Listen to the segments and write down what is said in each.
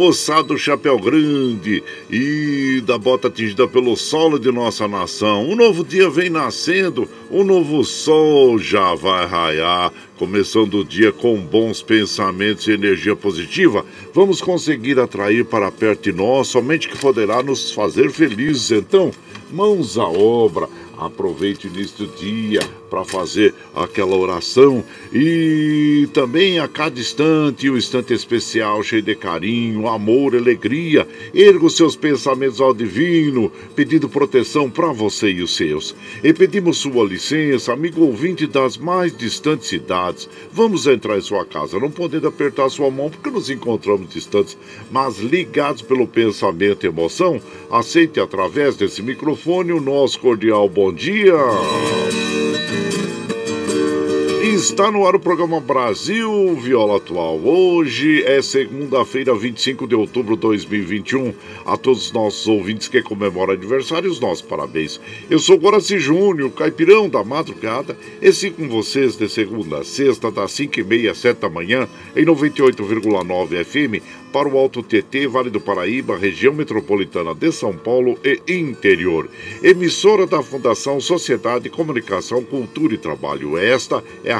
moçada do Chapéu Grande e da bota atingida pelo solo de nossa nação. Um novo dia vem nascendo, um novo sol já vai raiar. Começando o dia com bons pensamentos e energia positiva, vamos conseguir atrair para perto de nós somente que poderá nos fazer felizes. Então, mãos à obra. Aproveite o início do dia para fazer aquela oração e também a cada instante, um instante especial, cheio de carinho, amor, alegria. Erga os seus pensamentos ao divino, pedindo proteção para você e os seus. E pedimos sua licença, amigo ouvinte das mais distantes cidades. Vamos entrar em sua casa, não podendo apertar sua mão porque nos encontramos distantes, mas ligados pelo pensamento e emoção. Aceite através desse microfone o nosso cordial bom dia. Está no ar o programa Brasil Viola Atual. Hoje é segunda-feira, 25 de outubro de 2021. A todos os nossos ouvintes que comemoram os nossos parabéns. Eu sou Guaraci Júnior, caipirão da madrugada, e sigo com vocês de segunda a sexta, das 5h30 às 7 da manhã, em 98,9 FM, para o Alto TT, Vale do Paraíba, região metropolitana de São Paulo e interior. Emissora da Fundação Sociedade, Comunicação, Cultura e Trabalho. Esta é a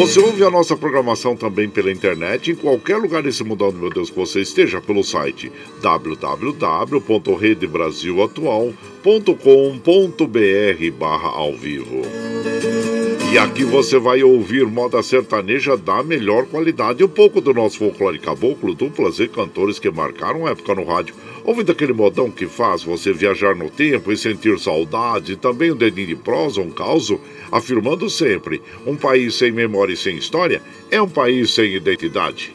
Você ouve a nossa programação também pela internet em qualquer lugar desse mundão, meu Deus, que você esteja pelo site www.redebrasilatual.com.br barra ao vivo. E aqui você vai ouvir moda sertaneja da melhor qualidade, um pouco do nosso folclore caboclo, duplas e cantores que marcaram época no rádio. Ouvindo aquele modão que faz você viajar no tempo e sentir saudade, também um dedinho de prosa, um caos, afirmando sempre: um país sem memória e sem história é um país sem identidade.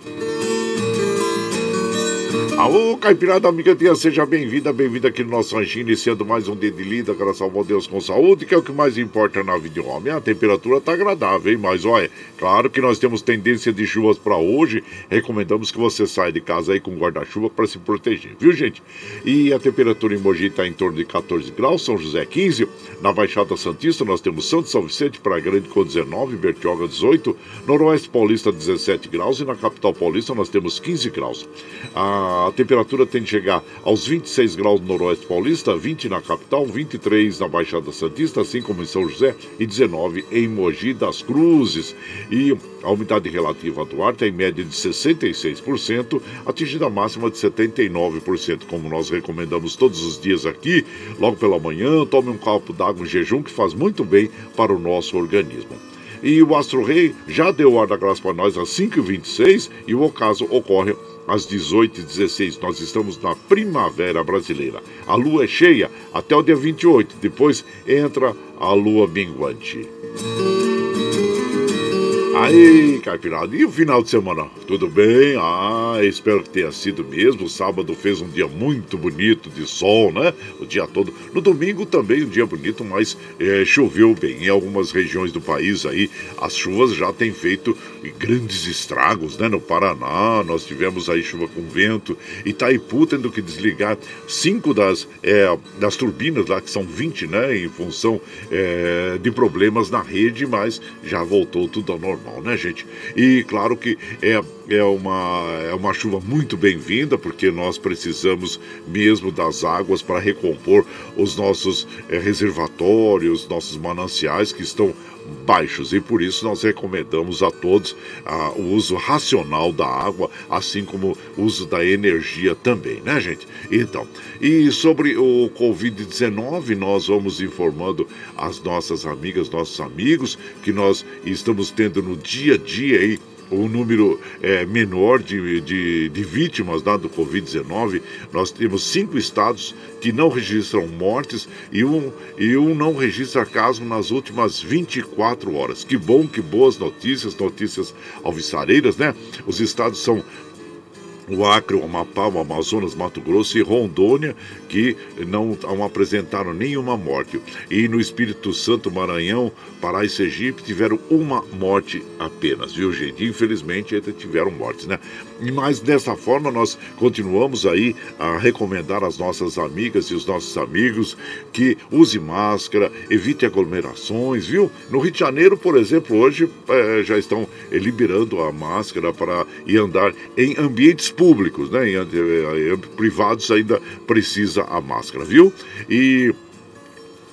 Alô, Caipirada Amiga Dia, seja bem-vinda, bem-vinda aqui no nosso ranchinho, iniciando mais um dia de lida, graças ao Deus com saúde, que é o que mais importa na vida de homem. A temperatura tá agradável, hein? Mas olha, claro que nós temos tendência de chuvas para hoje, recomendamos que você saia de casa aí com guarda-chuva para se proteger, viu, gente? E a temperatura em Mogi está em torno de 14 graus, São José 15, na Baixada Santista nós temos Santo São Vicente, Praia Grande com 19, Bertioga 18, Noroeste Paulista 17 graus e na capital paulista nós temos 15 graus. A temperatura tem de chegar aos 26 graus no Noroeste Paulista, 20 na capital, 23 na Baixada Santista, assim como em São José, e 19 em Mogi das Cruzes. E a umidade relativa do ar tem média de 66%, atingindo a máxima de 79%, como nós recomendamos todos os dias aqui. Logo pela manhã, tome um copo d'água em jejum que faz muito bem para o nosso organismo. E o Astro Rei já deu ar da graça para nós às 5h26 e o ocaso ocorre às 18h16. Nós estamos na primavera brasileira. A lua é cheia até o dia 28, depois entra a lua minguante. Aí, Caipirada, e o final de semana? Tudo bem? Ah, espero que tenha sido mesmo. Sábado fez um dia muito bonito de sol, né? O dia todo. No domingo também um dia bonito, mas é, choveu bem. Em algumas regiões do país aí, as chuvas já têm feito grandes estragos, né? No Paraná, nós tivemos aí chuva com vento. Itaipu tendo que desligar cinco das, é, das turbinas lá, que são 20, né? Em função é, de problemas na rede, mas já voltou tudo ao normal normal, né, gente? E claro que é, é, uma, é uma chuva muito bem-vinda, porque nós precisamos mesmo das águas para recompor os nossos é, reservatórios, nossos mananciais que estão baixos e por isso nós recomendamos a todos ah, o uso racional da água, assim como o uso da energia também, né, gente? Então, e sobre o Covid-19, nós vamos informando as nossas amigas, nossos amigos, que nós estamos tendo no dia a dia aí o número é, menor de, de, de vítimas né, do Covid-19. Nós temos cinco estados que não registram mortes e um, e um não registra caso nas últimas 24 horas. Que bom, que boas notícias, notícias alvissareiras, né? Os estados são o Acre, o Amapá, o Amazonas, Mato Grosso e Rondônia, que não, apresentaram nenhuma morte. E no Espírito Santo, Maranhão, Pará e Sergipe tiveram uma morte apenas, viu, gente? Infelizmente, ainda tiveram mortes, né? Mas dessa forma, nós continuamos aí a recomendar às nossas amigas e os nossos amigos que use máscara, evite aglomerações, viu? No Rio de Janeiro, por exemplo, hoje é, já estão liberando a máscara para ir andar em ambientes públicos, né? Em, em, em privados ainda precisa a máscara, viu? E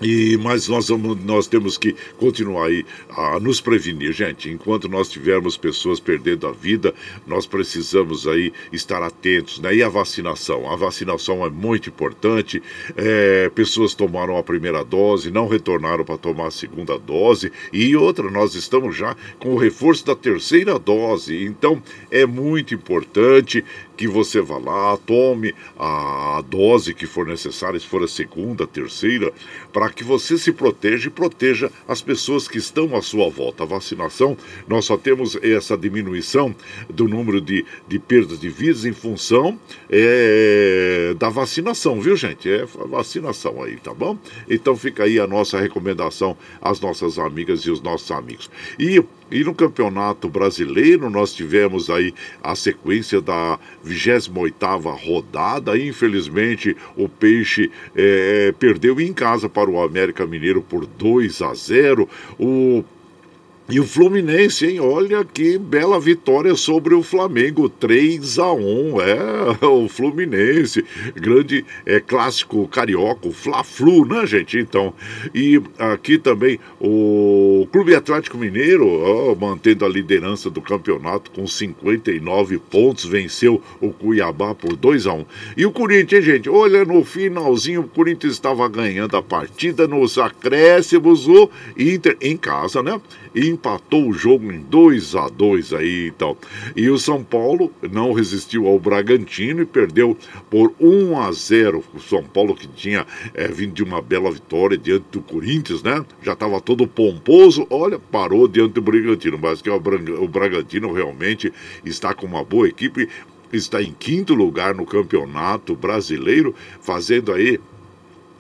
e, mas nós, vamos, nós temos que continuar aí a nos prevenir, gente. Enquanto nós tivermos pessoas perdendo a vida, nós precisamos aí estar atentos. Né? E a vacinação? A vacinação é muito importante. É, pessoas tomaram a primeira dose, não retornaram para tomar a segunda dose. E outra, nós estamos já com o reforço da terceira dose. Então é muito importante que você vá lá, tome a dose que for necessária, se for a segunda, a terceira, para que você se proteja e proteja as pessoas que estão à sua volta. A vacinação, nós só temos essa diminuição do número de, de perdas de vidas em função é, da vacinação, viu, gente? É vacinação aí, tá bom? Então fica aí a nossa recomendação às nossas amigas e os nossos amigos. E e no Campeonato Brasileiro nós tivemos aí a sequência da 28ª rodada. Infelizmente o Peixe é, perdeu em casa para o América Mineiro por 2 a 0. O e o Fluminense, hein? Olha que bela vitória sobre o Flamengo, 3 a 1 É, o Fluminense, grande é, clássico carioca, Fla-Flu, né, gente? Então, e aqui também o Clube Atlético Mineiro, ó, mantendo a liderança do campeonato com 59 pontos, venceu o Cuiabá por 2 a 1 E o Corinthians, gente? Olha, no finalzinho, o Corinthians estava ganhando a partida nos acréscimos, o Inter em casa, né? E empatou o jogo em 2 a 2 aí então. E o São Paulo não resistiu ao Bragantino e perdeu por 1 a 0. O São Paulo que tinha é, vindo de uma bela vitória diante do Corinthians, né? Já estava todo pomposo, olha, parou diante do Bragantino, mas que o Bragantino realmente está com uma boa equipe está em quinto lugar no campeonato brasileiro, fazendo aí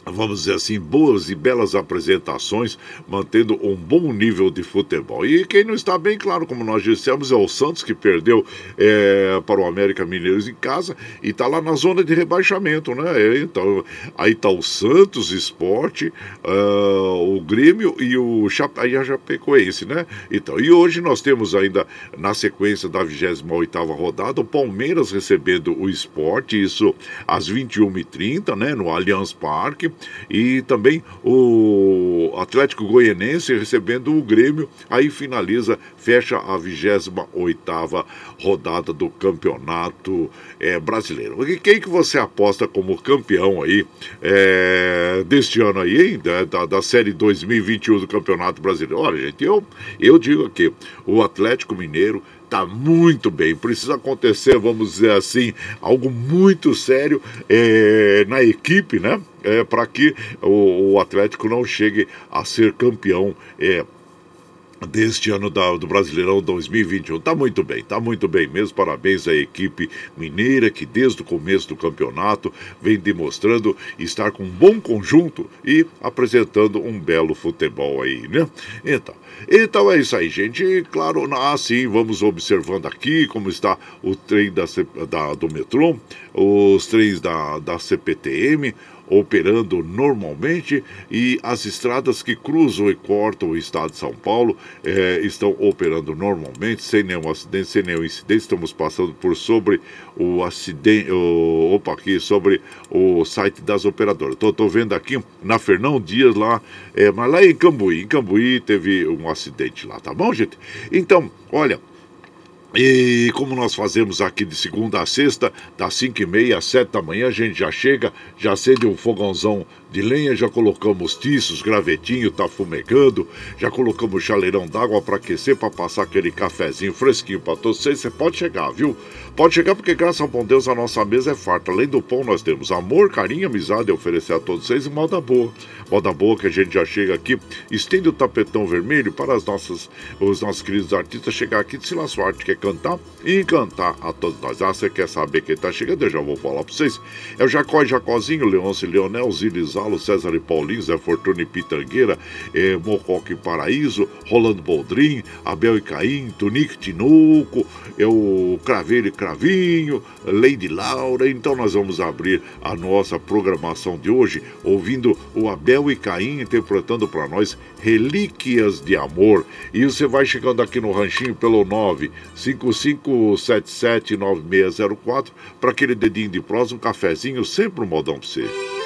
vamos dizer assim, boas e belas apresentações, mantendo um bom nível de futebol. E quem não está bem, claro, como nós dissemos, é o Santos, que perdeu é, para o América Mineiros em casa e está lá na zona de rebaixamento, né? Então, aí está o Santos Esporte, uh, o Grêmio e o Chape... aí a Chapecoense, né? Então, e hoje nós temos ainda, na sequência da 28ª rodada, o Palmeiras recebendo o Esporte, isso às 21h30, né? No Allianz Parque. E também o Atlético Goianense recebendo o Grêmio. Aí finaliza, fecha a 28 rodada do Campeonato é, Brasileiro. Quem que você aposta como campeão aí é, deste ano aí, hein? Da, da Série 2021 do Campeonato Brasileiro? Olha, gente, eu, eu digo aqui, o Atlético Mineiro está muito bem. Precisa acontecer, vamos dizer assim, algo muito sério é, na equipe, né? É, para que o, o, Atlético não chegue a ser campeão. É, deste ano da, do Brasileirão 2021. Tá muito bem, tá muito bem mesmo. Parabéns à equipe mineira que desde o começo do campeonato vem demonstrando estar com um bom conjunto e apresentando um belo futebol aí, né? Então, então é isso aí, gente. E, claro, assim, vamos observando aqui como está o trem da, da do metrô, os trens da, da CPTM, operando normalmente e as estradas que cruzam e cortam o estado de São Paulo eh, estão operando normalmente, sem nenhum acidente, sem nenhum incidente. Estamos passando por sobre o acidente, o, opa, aqui sobre o site das operadoras. Estou vendo aqui na Fernão Dias lá, eh, mas lá em Cambuí, em Cambuí teve um acidente lá, tá bom, gente? Então, olha, e como nós fazemos aqui de segunda a sexta, das 5 e meia às 7 da manhã, a gente já chega, já acende um fogãozão de lenha, já colocamos tiços, gravetinho, tá fumegando, já colocamos chaleirão d'água para aquecer, para passar aquele cafezinho fresquinho para todos vocês. Você pode chegar, viu? Pode chegar porque, graças ao bom Deus, a nossa mesa é farta. Além do pão, nós temos amor, carinho, amizade a oferecer a todos vocês e moda boa. Moda boa que a gente já chega aqui, estende o tapetão vermelho para as nossas, os nossos queridos artistas chegar aqui de Silas Forte, quer cantar e encantar a todos nós. Ah, você quer saber quem tá chegando? Eu já vou falar para vocês. É o Jacó e Jacozinho, Leôncio Leonel, Zilis Gonzalo, César e Paulinho, Zé Fortuna e Pitangueira, eh, Mococa e Paraíso, Rolando Boldrin, Abel e Caim, Tunique Tinuco, é o Craveiro e Cravinho, Lady Laura. Então nós vamos abrir a nossa programação de hoje ouvindo o Abel e Caim interpretando para nós Relíquias de Amor. E você vai chegando aqui no ranchinho pelo 955779604 para aquele dedinho de prosa, um cafezinho, sempre um modão para você.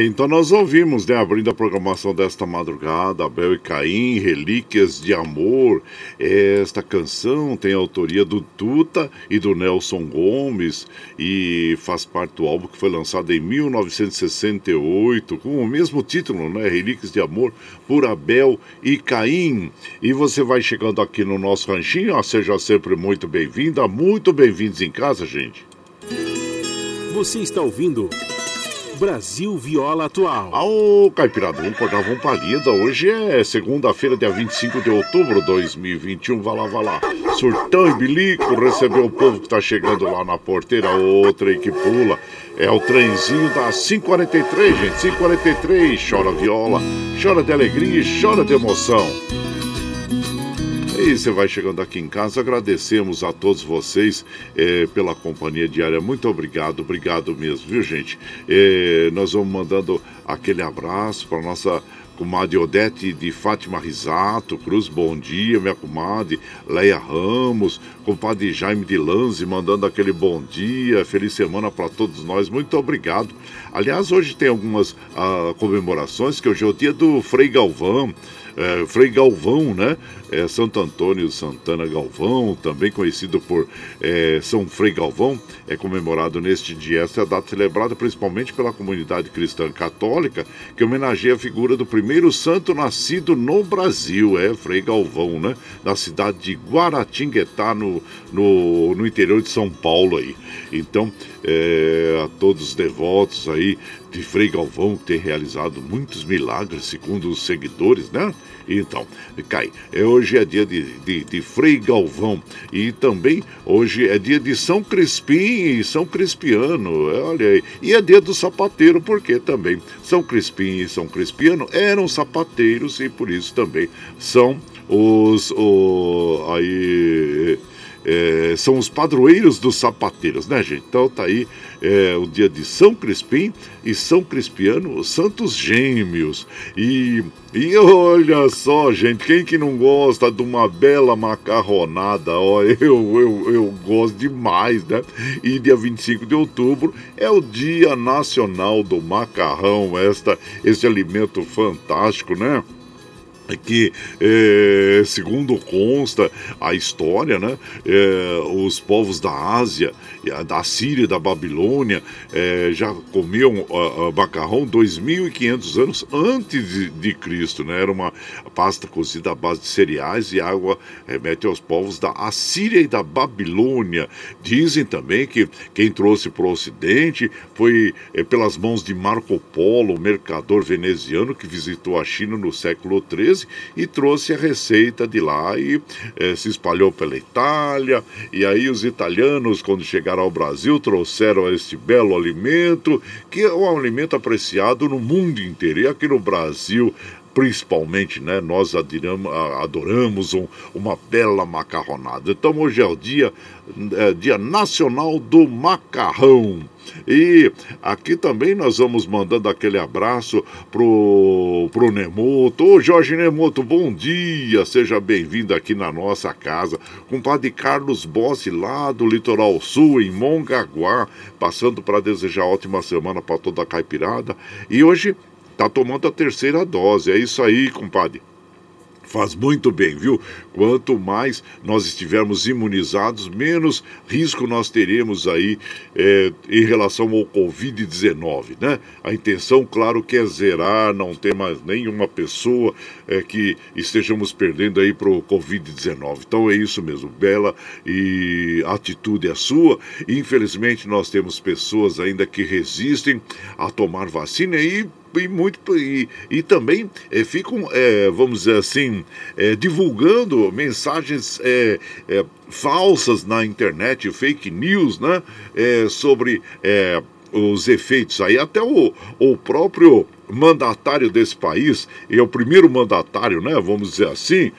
Aí então nós ouvimos, né, abrindo a programação desta madrugada, Abel e Caim, Relíquias de Amor. Esta canção tem a autoria do Tuta e do Nelson Gomes e faz parte do álbum que foi lançado em 1968 com o mesmo título, né, Relíquias de Amor por Abel e Caim. E você vai chegando aqui no nosso ranchinho, ó, seja sempre muito bem-vinda, muito bem-vindos em casa, gente. Você está ouvindo Brasil Viola Atual. Ao Caipirada, vamos cortar uma palida. Hoje é segunda-feira, dia 25 de outubro de 2021. Vai lá, vai lá. Surtão e bilico, recebeu o povo que tá chegando lá na porteira. Outra aí que pula. É o trenzinho da 543, gente. 543. Chora viola, chora de alegria e chora de emoção. E você vai chegando aqui em casa, agradecemos a todos vocês é, pela companhia diária. Muito obrigado, obrigado mesmo, viu gente? É, nós vamos mandando aquele abraço para nossa comadre Odete de Fátima Risato, Cruz, bom dia, minha comadre Leia Ramos, compadre Jaime de Lanze, mandando aquele bom dia, feliz semana para todos nós, muito obrigado. Aliás, hoje tem algumas ah, comemorações, que hoje é o dia do Frei Galvão, é, Frei Galvão, né? É, Santo Antônio Santana Galvão, também conhecido por é, São Frei Galvão, é comemorado neste dia. Essa é data celebrada principalmente pela comunidade cristã católica, que homenageia a figura do primeiro santo nascido no Brasil, é Frei Galvão, né? Na cidade de Guaratinguetá, no, no, no interior de São Paulo aí. Então, é, a todos os devotos aí de Frei Galvão, tem realizado muitos milagres, segundo os seguidores, né? Então, cai. É, hoje é dia de, de, de, Frei Galvão e também hoje é dia de São Crispim e São Crispiano. É, olha aí. E é dia do sapateiro, porque também São Crispim e São Crispiano eram sapateiros e por isso também são os. O, aí é, são os padroeiros dos sapateiros, né, gente? Então tá aí é, o dia de São Crispim e São Crispiano, os santos gêmeos. E, e olha só, gente, quem que não gosta de uma bela macarronada? Ó, eu, eu, eu gosto demais, né? E dia 25 de outubro é o Dia Nacional do Macarrão, esta, esse alimento fantástico, né? É que, é, segundo consta a história, né, é, os povos da Ásia, da Síria, da Babilônia, é, já comiam macarrão 2.500 anos antes de, de, Cristo. Né? Era uma pasta cozida à base de cereais e água remete aos povos da Assíria e da Babilônia. Dizem também que quem trouxe para o Ocidente foi é, pelas mãos de Marco Polo, mercador veneziano que visitou a China no século XIII e trouxe a receita de lá e eh, se espalhou pela Itália. E aí os italianos, quando chegaram ao Brasil, trouxeram este belo alimento, que é um alimento apreciado no mundo inteiro. E aqui no Brasil, principalmente, né? Nós adoramos, adoramos um, uma bela macarronada. Então hoje é o dia, é, dia nacional do macarrão. E aqui também nós vamos mandando aquele abraço pro, pro Nemoto. Ô Jorge Nemoto, bom dia, seja bem-vindo aqui na nossa casa. Compadre Carlos Bossi, lá do Litoral Sul, em Mongaguá, passando para desejar ótima semana para toda a caipirada. E hoje tá tomando a terceira dose. É isso aí, compadre. Faz muito bem, viu? Quanto mais nós estivermos imunizados, menos risco nós teremos aí é, em relação ao Covid-19, né? A intenção, claro, que é zerar, não ter mais nenhuma pessoa é, que estejamos perdendo aí para o Covid-19. Então é isso mesmo, bela e a atitude é sua. Infelizmente, nós temos pessoas ainda que resistem a tomar vacina e e muito e, e também é, ficam, é, vamos dizer assim, é, divulgando mensagens falsas na internet, fake news, né, sobre os efeitos aí. Até o, o próprio mandatário desse país, e é o primeiro mandatário, né, vamos dizer assim,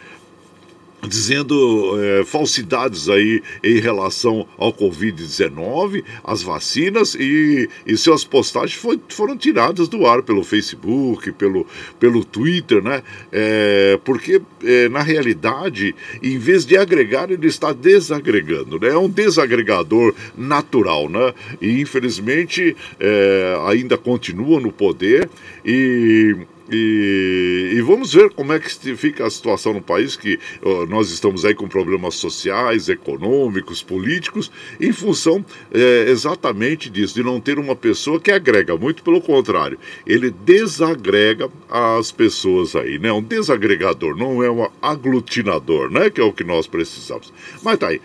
dizendo é, falsidades aí em relação ao Covid-19, as vacinas e, e suas postagens foi, foram tiradas do ar pelo Facebook, pelo, pelo Twitter, né? É, porque, é, na realidade, em vez de agregar, ele está desagregando, né? É um desagregador natural, né? E, infelizmente, é, ainda continua no poder e e, e, vamos ver como é que fica a situação no país, que uh, nós estamos aí com problemas sociais, econômicos, políticos, em função é, exatamente disso, de não ter uma pessoa que agrega, muito pelo contrário, ele desagrega as pessoas aí, né? Um desagregador, não é um aglutinador, né? Que é o que nós precisamos. Mas tá aí.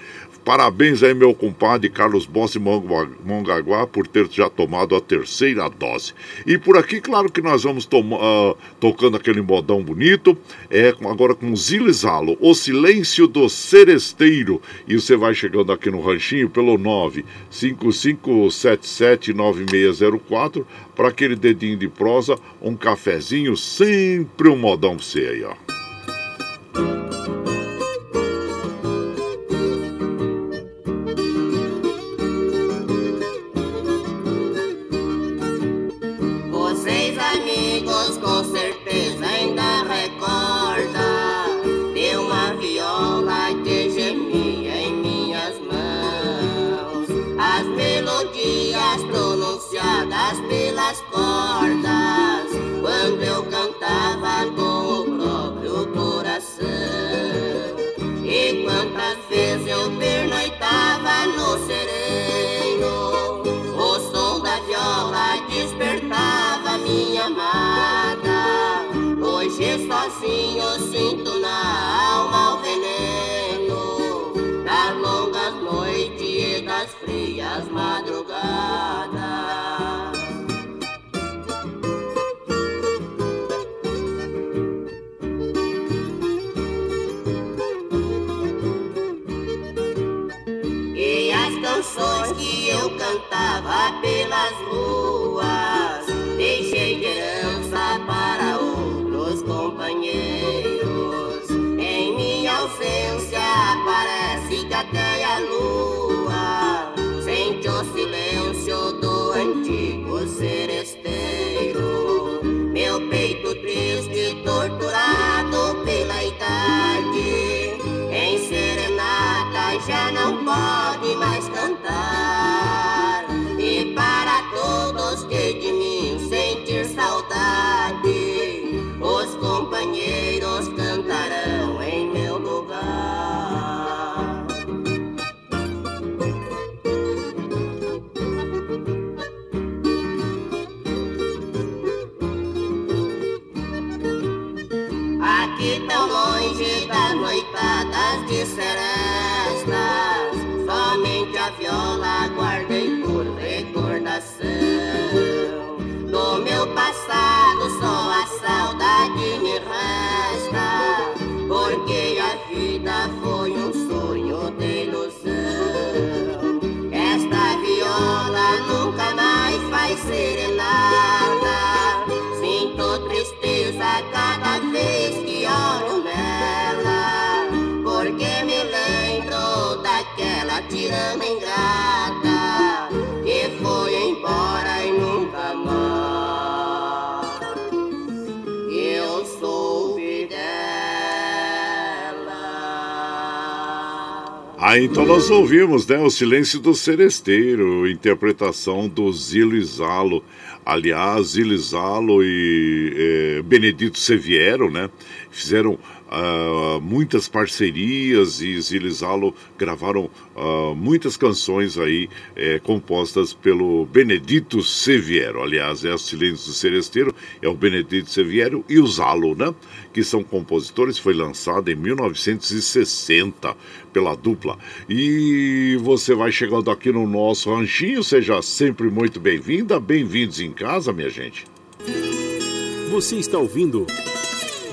Parabéns aí, meu compadre Carlos Bossi Mongaguá, por ter já tomado a terceira dose. E por aqui, claro que nós vamos uh, tocando aquele modão bonito, é agora com Zilizalo, O Silêncio do Seresteiro. E você vai chegando aqui no ranchinho pelo 955779604 para aquele dedinho de prosa, um cafezinho, sempre um modão pra você aí, ó. Sozinho sinto na alma creator. Porque a vida foi um sonho de ilusão. Esta viola nunca mais vai serenada. Sinto tristeza cada vez que olho nela, porque me lembro daquela tirana ingrata Ah, então nós ouvimos, né, o Silêncio do Seresteiro, interpretação do Zilo. Aliás, Zilo e Zalo e eh, Benedito Seviero, né, fizeram ah, muitas parcerias e Zilo e Zalo gravaram ah, muitas canções aí eh, compostas pelo Benedito Seviero. Aliás, é o Silêncio do Seresteiro, é o Benedito Seviero e o Zalo, né, que são compositores, foi lançado em 1960 pela dupla. E você vai chegando aqui no nosso ranchinho, seja sempre muito bem-vinda, bem-vindos em casa, minha gente. Você está ouvindo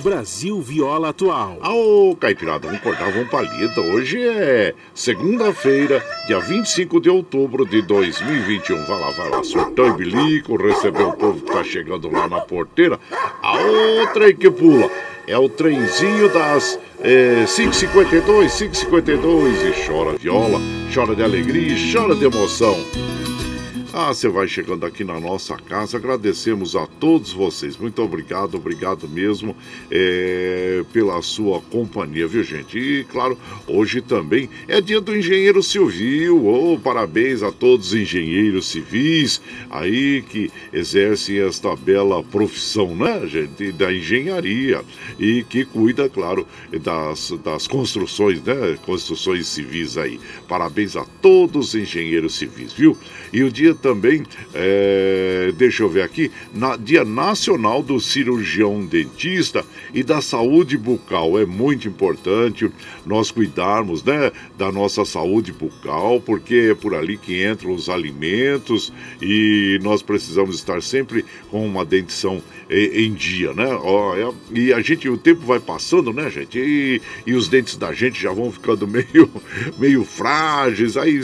Brasil Viola Atual. Ô, Caipirada, vamos cortar, vamos. Hoje é segunda-feira, dia 25 de outubro de 2021. Vai lá, vai lá, surtão e bilico, receber o povo que tá chegando lá na porteira. A outra aí que pula. É o trenzinho das é, 552, 552 e chora viola, chora de alegria e chora de emoção. Ah, você vai chegando aqui na nossa casa. Agradecemos a todos vocês. Muito obrigado, obrigado mesmo é, pela sua companhia, viu, gente? E, claro, hoje também é dia do engenheiro civil. Oh, parabéns a todos os engenheiros civis aí que exercem esta bela profissão, né, gente? Da engenharia e que cuida, claro, das, das construções, né? Construções civis aí. Parabéns a todos os engenheiros civis, viu? E o dia também, é, deixa eu ver aqui, na, Dia Nacional do Cirurgião Dentista e da Saúde Bucal. É muito importante nós cuidarmos né, da nossa saúde bucal, porque é por ali que entram os alimentos e nós precisamos estar sempre com uma dentição em dia, né? É, e a gente, o tempo vai passando, né, gente? E, e os dentes da gente já vão ficando meio, meio frágeis. Aí,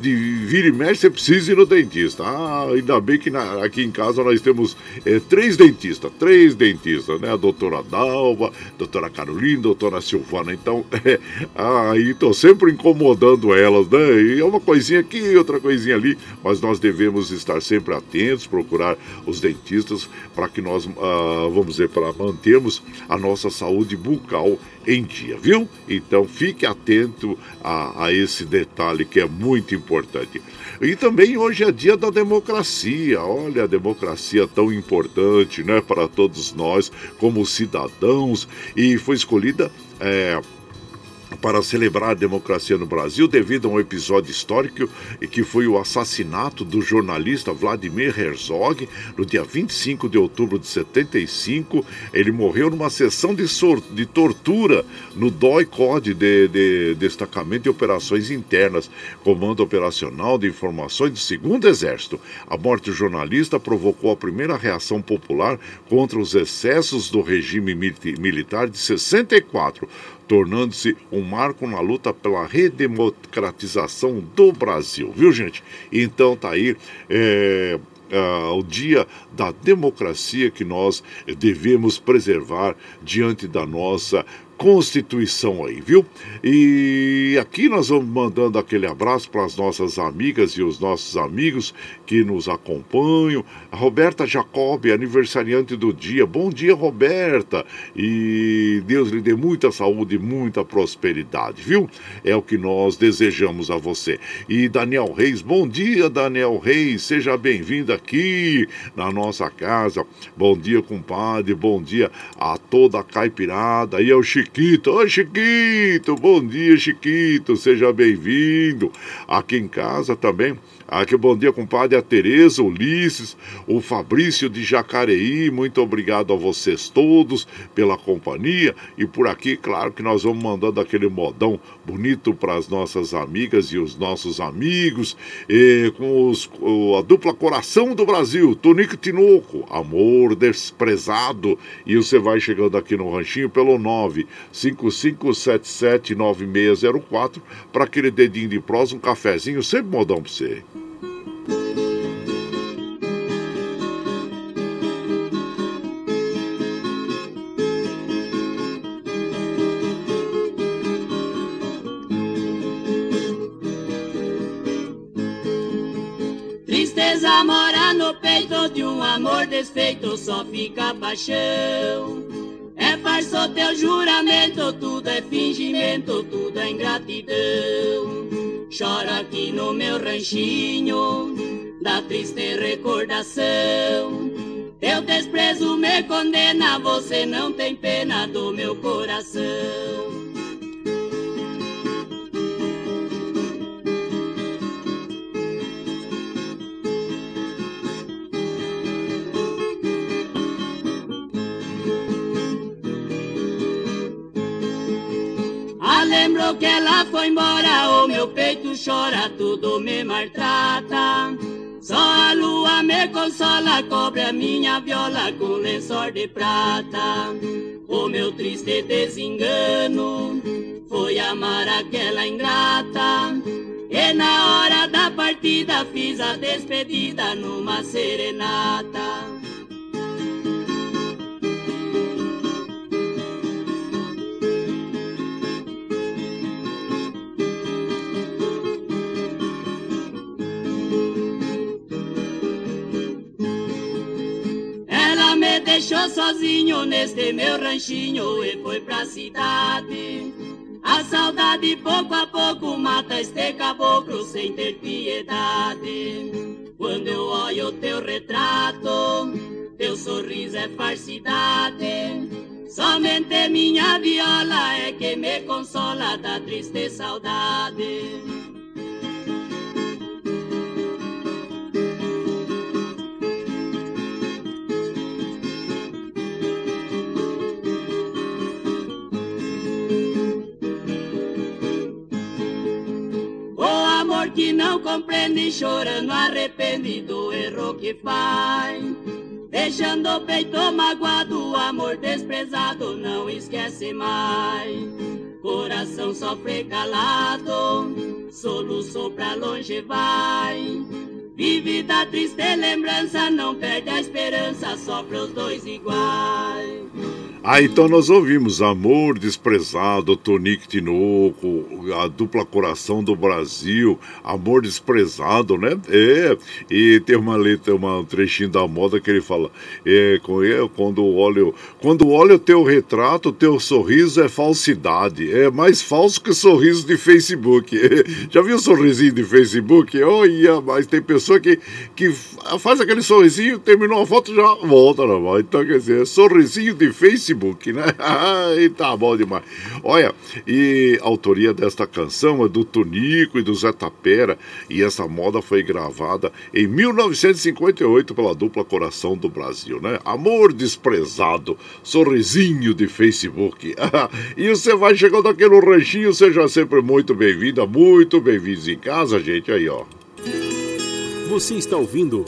de vira e mexe, você precisa ir no dentista. Ah, ainda bem que na, aqui em casa nós temos é, três dentistas, três dentistas, né? A doutora Dalva, a doutora Carolina, a doutora Silvana. Então, é, aí tô sempre incomodando elas, né? E é uma coisinha aqui, outra coisinha ali, mas nós devemos estar sempre atentos, procurar os dentistas para que nós uh, vamos dizer, para mantermos a nossa saúde bucal em dia, viu? Então fique atento a, a esse detalhe que é muito importante. E também hoje é dia da democracia. Olha, a democracia tão importante, né, para todos nós como cidadãos e foi escolhida é, para celebrar a democracia no Brasil devido a um episódio histórico que foi o assassinato do jornalista Vladimir Herzog no dia 25 de outubro de 75. Ele morreu numa sessão de, de tortura no DOI-COD de, de Destacamento de Operações Internas, Comando Operacional de Informações do Segundo Exército. A morte do jornalista provocou a primeira reação popular contra os excessos do regime militar de 64 tornando-se um marco na luta pela redemocratização do Brasil, viu gente? Então tá aí. É... Uh, o dia da democracia que nós devemos preservar diante da nossa Constituição aí, viu? E aqui nós vamos mandando aquele abraço para as nossas amigas e os nossos amigos que nos acompanham. A Roberta Jacob, aniversariante do dia. Bom dia, Roberta. E Deus lhe dê muita saúde e muita prosperidade, viu? É o que nós desejamos a você. E Daniel Reis, bom dia, Daniel Reis. Seja bem-vindo aqui na nossa casa. Bom dia, compadre. Bom dia a toda a caipirada. E ao Chico Chiquito. Oi, Chiquito, bom dia, Chiquito, seja bem-vindo. Aqui em casa também Aqui, bom dia, compadre. A Tereza, Ulisses, o Fabrício de Jacareí. Muito obrigado a vocês todos pela companhia. E por aqui, claro que nós vamos mandando aquele modão bonito para as nossas amigas e os nossos amigos. E com os, a dupla Coração do Brasil, Tonico Tinoco, Amor Desprezado. E você vai chegando aqui no Ranchinho pelo 955779604 para aquele dedinho de prosa, um cafezinho, sempre modão para você. Tristeza mora no peito de um amor desfeito, só fica paixão. É farsa teu juramento, tudo é fingimento, tudo é ingratidão. Choro aqui no meu ranchinho da triste recordação. Teu desprezo me condena, você não tem pena do meu coração. Lembro que ela foi embora, o meu peito chora, tudo me maltrata. Só a lua me consola, cobre a minha viola com lençol de prata. O meu triste desengano foi amar aquela ingrata. E na hora da partida fiz a despedida numa serenata. Deixou sozinho neste meu ranchinho e foi pra cidade. A saudade pouco a pouco mata este caboclo sem ter piedade. Quando eu olho teu retrato, teu sorriso é farsidade. Somente minha viola é que me consola da triste saudade. Que não compreende, chorando arrependido do erro que faz. Deixando o peito magoado, o amor desprezado, não esquece mais. Coração sofre calado, soluço pra longe vai. Vive da triste lembrança, não perde a esperança, sofre os dois iguais. Ah, então nós ouvimos Amor Desprezado, Tonique Tinoco, a dupla Coração do Brasil, Amor Desprezado, né? É, e tem uma letra, um trechinho da moda que ele fala, é, quando olho, quando olho teu retrato, teu sorriso é falsidade, é mais falso que sorriso de Facebook. Já viu o sorrisinho de Facebook? Olha, mas tem pessoa que, que faz aquele sorrisinho, terminou a foto, já volta normal. Então, quer dizer, é sorrisinho de Facebook Facebook, né? Ai, tá bom demais. Olha, e a autoria desta canção é do Tonico e do Zé Tapera, e essa moda foi gravada em 1958 pela dupla Coração do Brasil, né? Amor desprezado, sorrisinho de Facebook. e você vai chegando aqui no ranchinho, seja sempre muito bem-vinda, muito bem-vindos em casa, gente, aí, ó. Você está ouvindo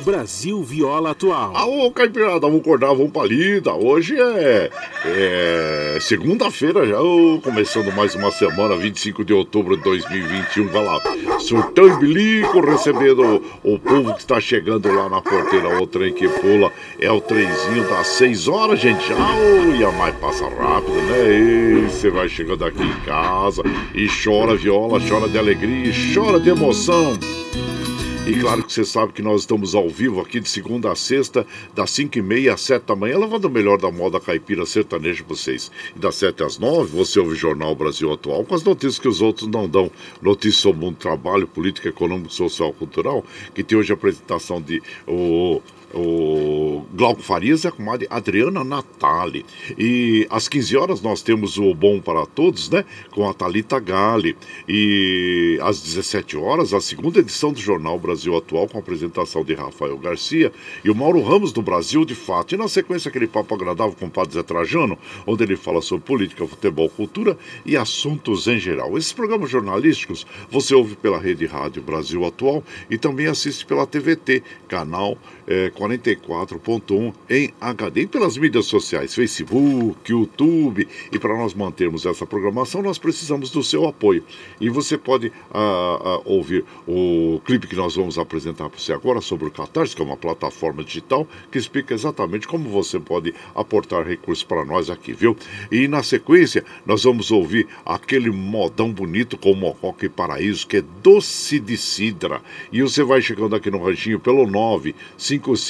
Brasil Viola Atual. Ô, Caipirada, vamos acordar, vamos pra lida. Hoje é, é segunda-feira já, começando mais uma semana, 25 de outubro de 2021. Vai lá, surtão e bilico, recebendo o, povo que está chegando lá na porteira. O trem que pula é o trenzinho das 6 horas, gente. Já, oh, e a mais passa rápido, né? E você vai chegando aqui em casa e chora viola, chora de alegria, chora de emoção. E claro que você sabe que nós estamos ao vivo aqui de segunda a sexta, das 5 e meia às 7 da manhã, levando o melhor da moda caipira sertaneja para vocês. E das 7 às 9, você ouve o Jornal Brasil Atual com as notícias que os outros não dão. Notícias sobre o mundo trabalho, política, econômico, social, cultural, que tem hoje a apresentação de o o Glauco Farias e a comadre Adriana Natali. E às 15 horas nós temos o Bom para Todos, né? Com a Talita Gale. E às 17 horas, a segunda edição do Jornal Brasil Atual, com a apresentação de Rafael Garcia e o Mauro Ramos do Brasil de Fato. E na sequência, aquele papo agradável com o Padre Zé Trajano, onde ele fala sobre política, futebol, cultura e assuntos em geral. Esses programas jornalísticos você ouve pela Rede Rádio Brasil Atual e também assiste pela TVT, canal é, 44.1 em HD e pelas mídias sociais, Facebook, YouTube. E para nós mantermos essa programação, nós precisamos do seu apoio. E você pode ah, ah, ouvir o clipe que nós vamos apresentar para você agora sobre o Catarse, que é uma plataforma digital que explica exatamente como você pode aportar recursos para nós aqui, viu? E na sequência, nós vamos ouvir aquele modão bonito com Mococa e Paraíso, que é doce de cidra. E você vai chegando aqui no ranchinho pelo 955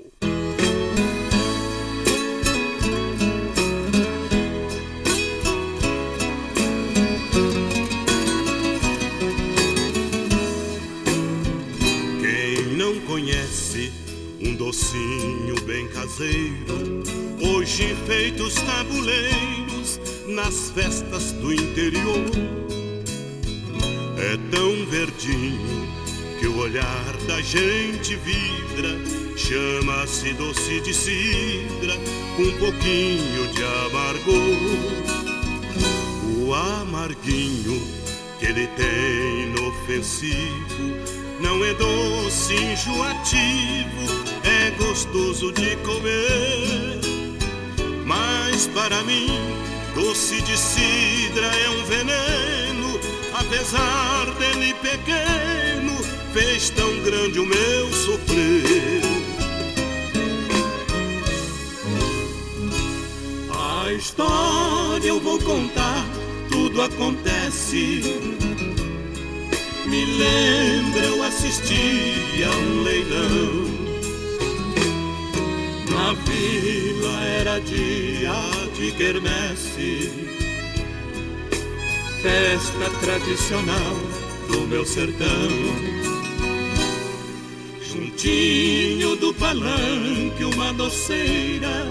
Hoje feitos tabuleiros nas festas do interior. É tão verdinho que o olhar da gente vibra, chama-se doce de cidra, um pouquinho de amargor. O amarguinho que ele tem inofensivo não é doce, enjoativo, é gostoso de comer. Mas para mim, doce de cidra é um veneno, apesar dele pequeno, fez tão grande o meu sofrer. A história eu vou contar, tudo acontece. Me lembra eu assisti a um leilão na vila era dia de quermesse, festa tradicional do meu sertão. Juntinho do palanque, uma doceira,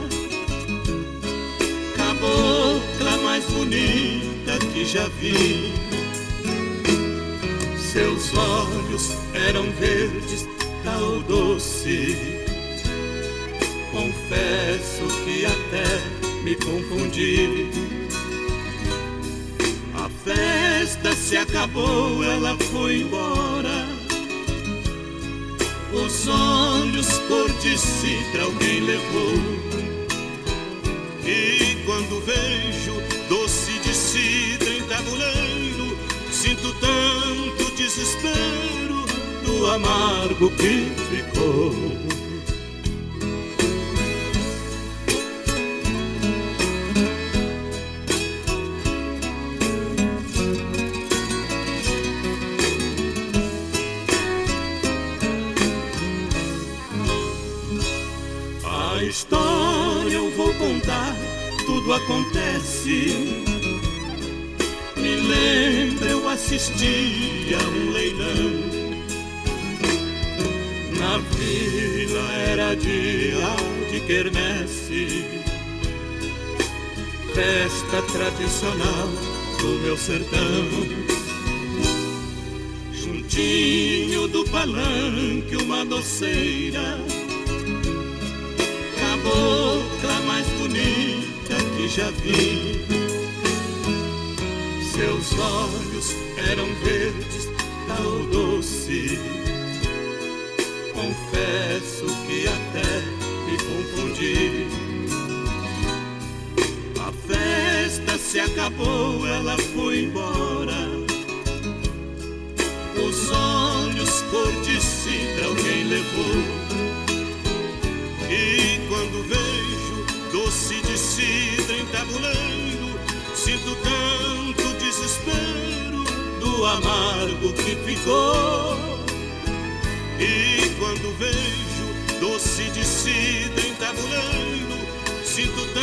cabocla mais bonita que já vi. Seus olhos eram verdes, tal doce confesso que até me confundi. A festa se acabou, ela foi embora. Os olhos cor de cidra alguém levou. E quando vejo doce de cidra em tabuleiro, sinto tanto desespero do amargo que ficou. Tudo acontece. Me lembro, eu assisti a um leilão. Na vila era dia de quermesse, festa tradicional do meu sertão. Juntinho do palanque, uma doceira, cabocla mais bonita que já vi. Seus olhos eram verdes, tal doce. Confesso que até me confundi. A festa se acabou, ela foi embora. Os olhos cor de cidra alguém levou. Doce de cidra em tabuleiro, sinto tanto desespero do amargo que ficou. E quando vejo doce de cidra em tabuleiro, sinto tanto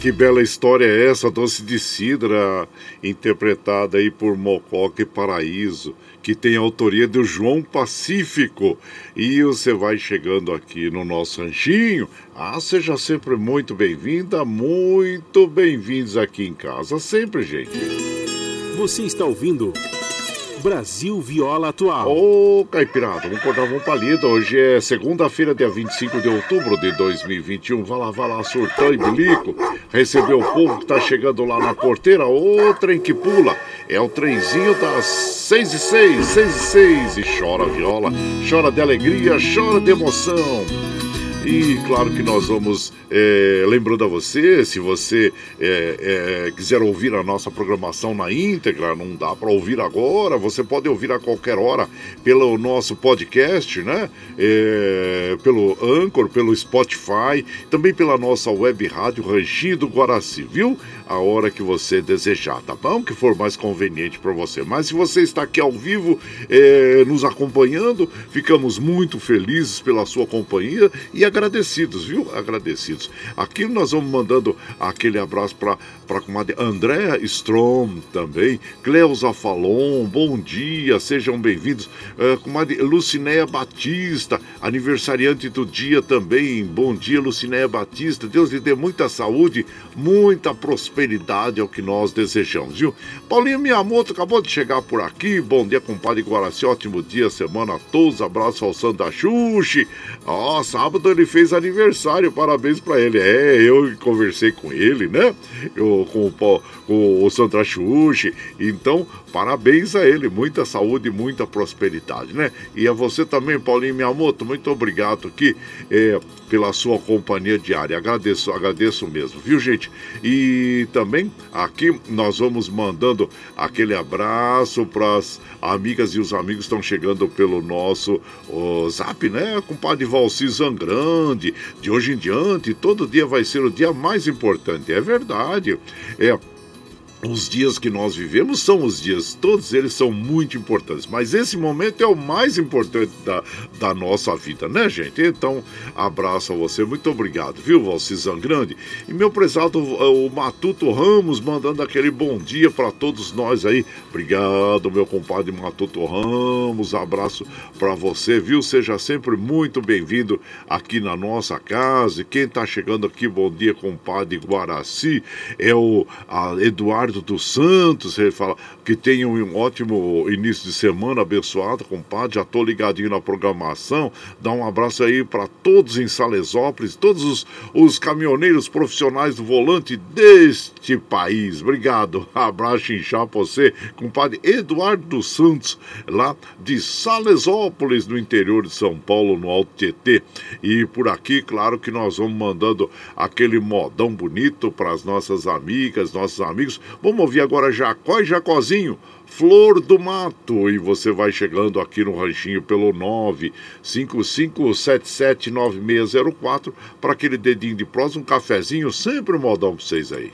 Que bela história é essa, Doce de Cidra, interpretada aí por Mococa e Paraíso, que tem a autoria do João Pacífico. E você vai chegando aqui no nosso ranchinho. Ah, seja sempre muito bem-vinda, muito bem-vindos aqui em casa, sempre, gente. Você está ouvindo Brasil Viola Atual. Ô, oh, Caipirada, vamos cortar um palito. Hoje é segunda-feira, dia 25 de outubro de 2021. Vai lá, vai lá, surtão e bilico. Recebeu o povo que tá chegando lá na porteira. Ô, trem que pula. É o trenzinho das 6 e 6, 6 e 6. E chora viola, chora de alegria, chora de emoção. E claro que nós vamos, é, lembrando a você, se você é, é, quiser ouvir a nossa programação na íntegra, não dá para ouvir agora, você pode ouvir a qualquer hora pelo nosso podcast, né? Pelo Anchor, pelo Spotify, também pela nossa web rádio Ranchinho do Guaraci, viu? A hora que você desejar, tá bom? Que for mais conveniente para você. Mas se você está aqui ao vivo é, nos acompanhando, ficamos muito felizes pela sua companhia e agradecidos, viu? Agradecidos. Aqui nós vamos mandando aquele abraço para a comadre Andréa Strom também, Cleusa Falon, bom dia, sejam bem-vindos. Uh, comadre Lucinéia Batista, aniversariante do dia também, bom dia, Lucinéia Batista. Deus lhe dê muita saúde, muita prosperidade, é o que nós desejamos, viu? Paulinho Miyamoto acabou de chegar por aqui, bom dia, compadre Guaraci, ótimo dia, semana a todos, abraço ao Santa Xuxi. Ó, oh, sábado ele fez aniversário, parabéns para ele. É, eu conversei com ele, né? Eu, com, o, com o Santa Xuxi. Então, parabéns a ele, muita saúde, muita prosperidade, né? E a você também, Paulinho Miyamoto, muito obrigado aqui é, pela sua companhia diária. Agradeço, agradeço mesmo, viu, gente? E também aqui nós vamos mandando aquele abraço para as amigas e os amigos estão chegando pelo nosso oh, zap, né? Compadre Valci Zangrande, de hoje em diante, todo dia vai ser o dia mais importante. É verdade. É os dias que nós vivemos são os dias, todos eles são muito importantes, mas esse momento é o mais importante da, da nossa vida, né, gente? Então, abraço a você, muito obrigado, viu, Valcizan Grande? E meu prezado, o Matuto Ramos, mandando aquele bom dia para todos nós aí. Obrigado, meu compadre Matuto Ramos, abraço para você, viu? Seja sempre muito bem-vindo aqui na nossa casa. E quem tá chegando aqui, bom dia, compadre Guaraci, é o Eduardo Eduardo dos Santos, ele fala que tenha um ótimo início de semana abençoado, compadre. Já tô ligadinho na programação. Dá um abraço aí para todos em Salesópolis, todos os, os caminhoneiros profissionais do volante deste país. Obrigado. Abraço inchar pra você, compadre Eduardo dos Santos, lá de Salesópolis, no interior de São Paulo, no Alto Tietê. E por aqui, claro que nós vamos mandando aquele modão bonito para as nossas amigas, nossos amigos. Vamos ouvir agora Jacó e Jacozinho, Flor do Mato. E você vai chegando aqui no ranchinho pelo 955779604 para aquele dedinho de prosa, um cafezinho, sempre um modão para vocês aí.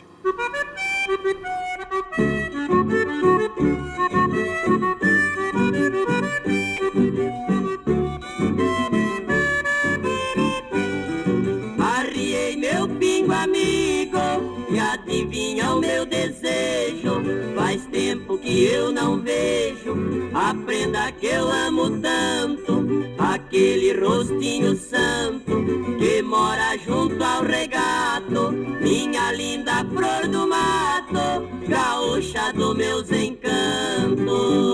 Tempo que eu não vejo a prenda que eu amo tanto. Aquele rostinho santo que mora junto ao regato. Minha linda flor do mato, gaúcha dos meus encantos.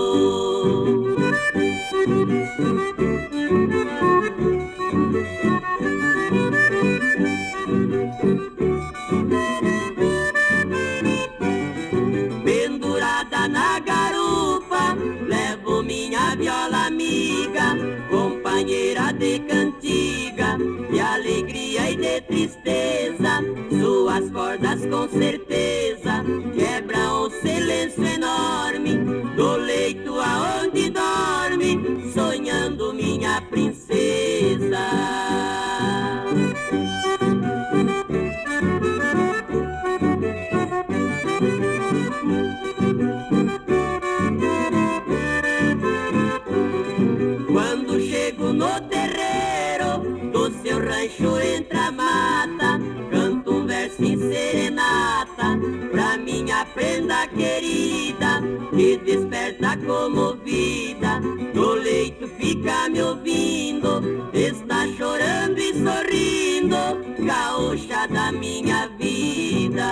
Tristeza, suas cordas com certeza quebram o silêncio enorme do leito aonde dorme, sonhando minha princesa. rancho entre a pra minha prenda querida, que desperta comovida, no leito fica me ouvindo, está chorando e sorrindo, gaúcha da minha vida.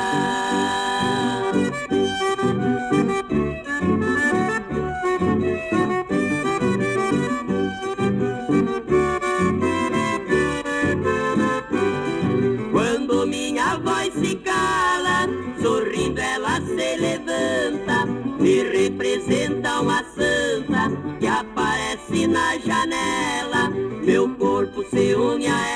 Une a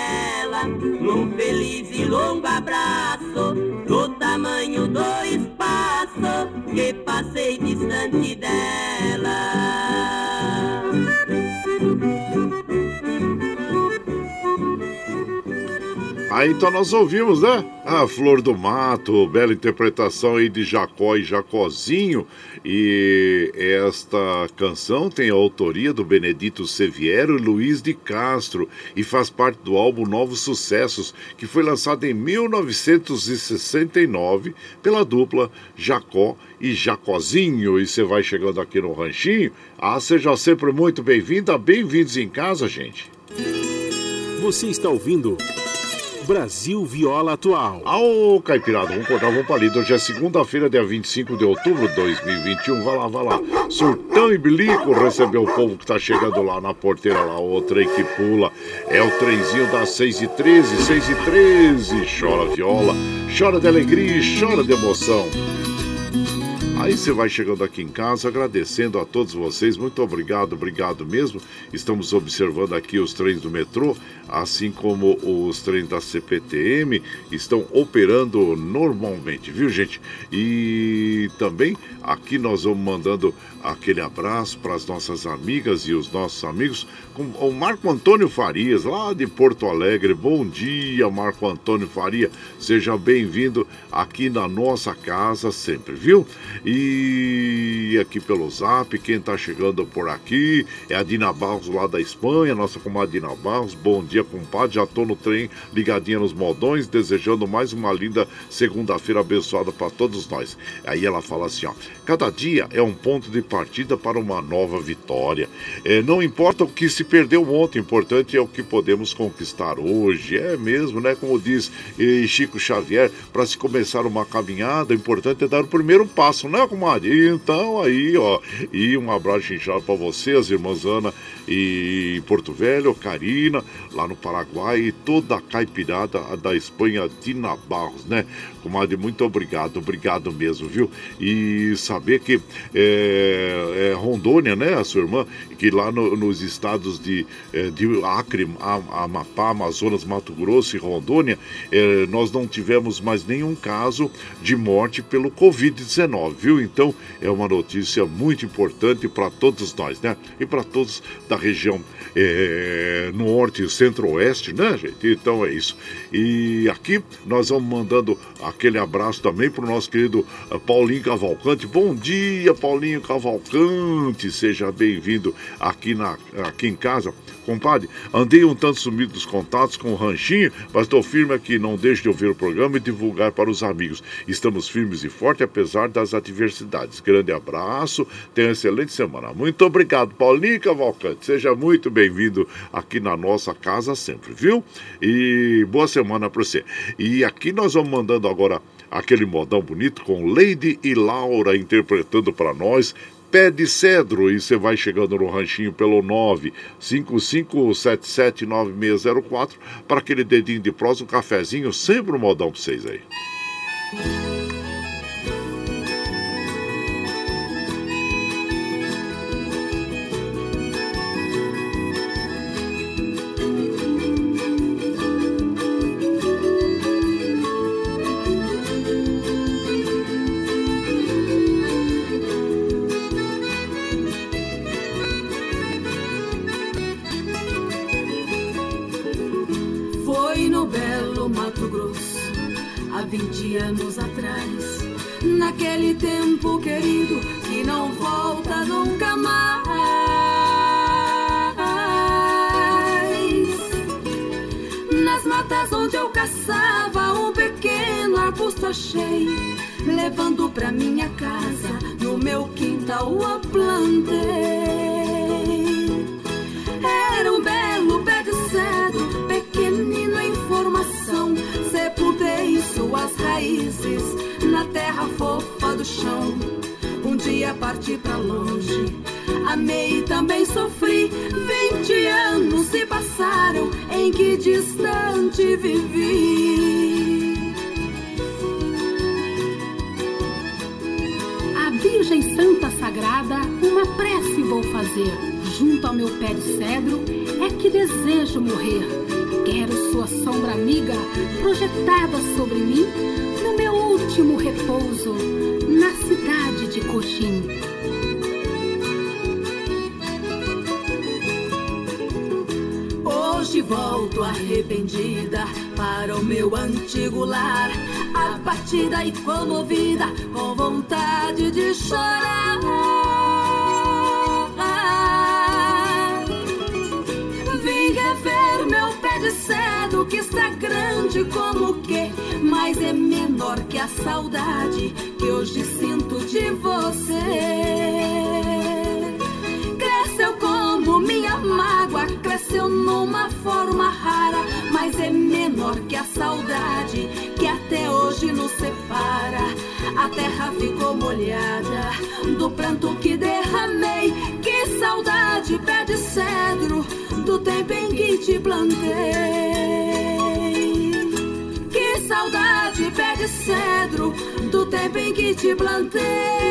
ela num feliz e longo abraço, do tamanho do espaço que passei distante dela. Aí então nós ouvimos, né? A Flor do Mato, bela interpretação aí de Jacó e Jacozinho. E esta canção tem a autoria do Benedito Seviero e Luiz de Castro e faz parte do álbum Novos Sucessos, que foi lançado em 1969 pela dupla Jacó e Jacozinho. E você vai chegando aqui no Ranchinho. Ah, seja sempre muito bem-vinda, bem-vindos em casa, gente. Você está ouvindo. Brasil Viola Atual. Ô, Caipirada, vamos cortar, vamos palito. Hoje é segunda-feira, dia 25 de outubro de 2021. Vai lá, vai lá. Surtão e bilico recebeu o povo que tá chegando lá na porteira, lá, o trem que pula. É o trenzinho das 6 e 13 6 e 13 Chora viola, chora de alegria e chora de emoção. Aí você vai chegando aqui em casa, agradecendo a todos vocês. Muito obrigado, obrigado mesmo. Estamos observando aqui os trens do metrô, assim como os trens da CPTM estão operando normalmente, viu, gente? E também aqui nós vamos mandando aquele abraço para as nossas amigas e os nossos amigos, com o Marco Antônio Farias, lá de Porto Alegre. Bom dia, Marco Antônio Faria. Seja bem-vindo aqui na nossa casa sempre, viu? E aqui pelo zap, quem está chegando por aqui é a Dina Barros lá da Espanha, nossa comadre Dina Barros. Bom dia, compadre. Já estou no trem, ligadinha nos modões, desejando mais uma linda segunda-feira abençoada para todos nós. Aí ela fala assim: ó, cada dia é um ponto de partida para uma nova vitória. É, não importa o que se perdeu ontem, o importante é o que podemos conquistar hoje. É mesmo, né? Como diz eh, Chico Xavier, para se começar uma caminhada, o importante é dar o primeiro passo, né? comadre? Então aí, ó, e um abraço inchado para você, as irmãs Ana e Porto Velho, Karina, lá no Paraguai e toda a caipirada da Espanha, Dina Barros, né? Comadre, muito obrigado, obrigado mesmo, viu? E saber que é, é Rondônia, né, a sua irmã, que lá no, nos estados de, é, de Acre, Amapá, Amazonas, Mato Grosso e Rondônia, é, nós não tivemos mais nenhum caso de morte pelo Covid-19, viu? Então é uma notícia muito importante para todos nós, né? E para todos da região é, norte e centro-oeste, né, gente? Então é isso. E aqui nós vamos mandando aquele abraço também para o nosso querido eh, Paulinho Cavalcante. Bom dia, Paulinho Cavalcante. Seja bem-vindo aqui, na, aqui em casa. Compadre, andei um tanto sumido dos contatos com o Ranchinho, mas estou firme aqui. Não deixe de ouvir o programa e divulgar para os amigos. Estamos firmes e fortes, apesar das adversidades. Grande abraço, tenha uma excelente semana. Muito obrigado, Paulinho Cavalcante. Seja muito bem-vindo aqui na nossa casa sempre, viu? E boa semana para você. E aqui nós vamos mandando agora aquele modão bonito com Lady e Laura interpretando para nós Pé de Cedro. E você vai chegando no ranchinho pelo 955779604 para aquele dedinho de prosa, um cafezinho, sempre um modão para vocês aí. Cresceu numa forma rara, mas é menor que a saudade que até hoje nos separa. A terra ficou molhada do pranto que derramei. Que saudade, pé de cedro, do tempo em que te plantei. Que saudade, pé de cedro, do tempo em que te plantei.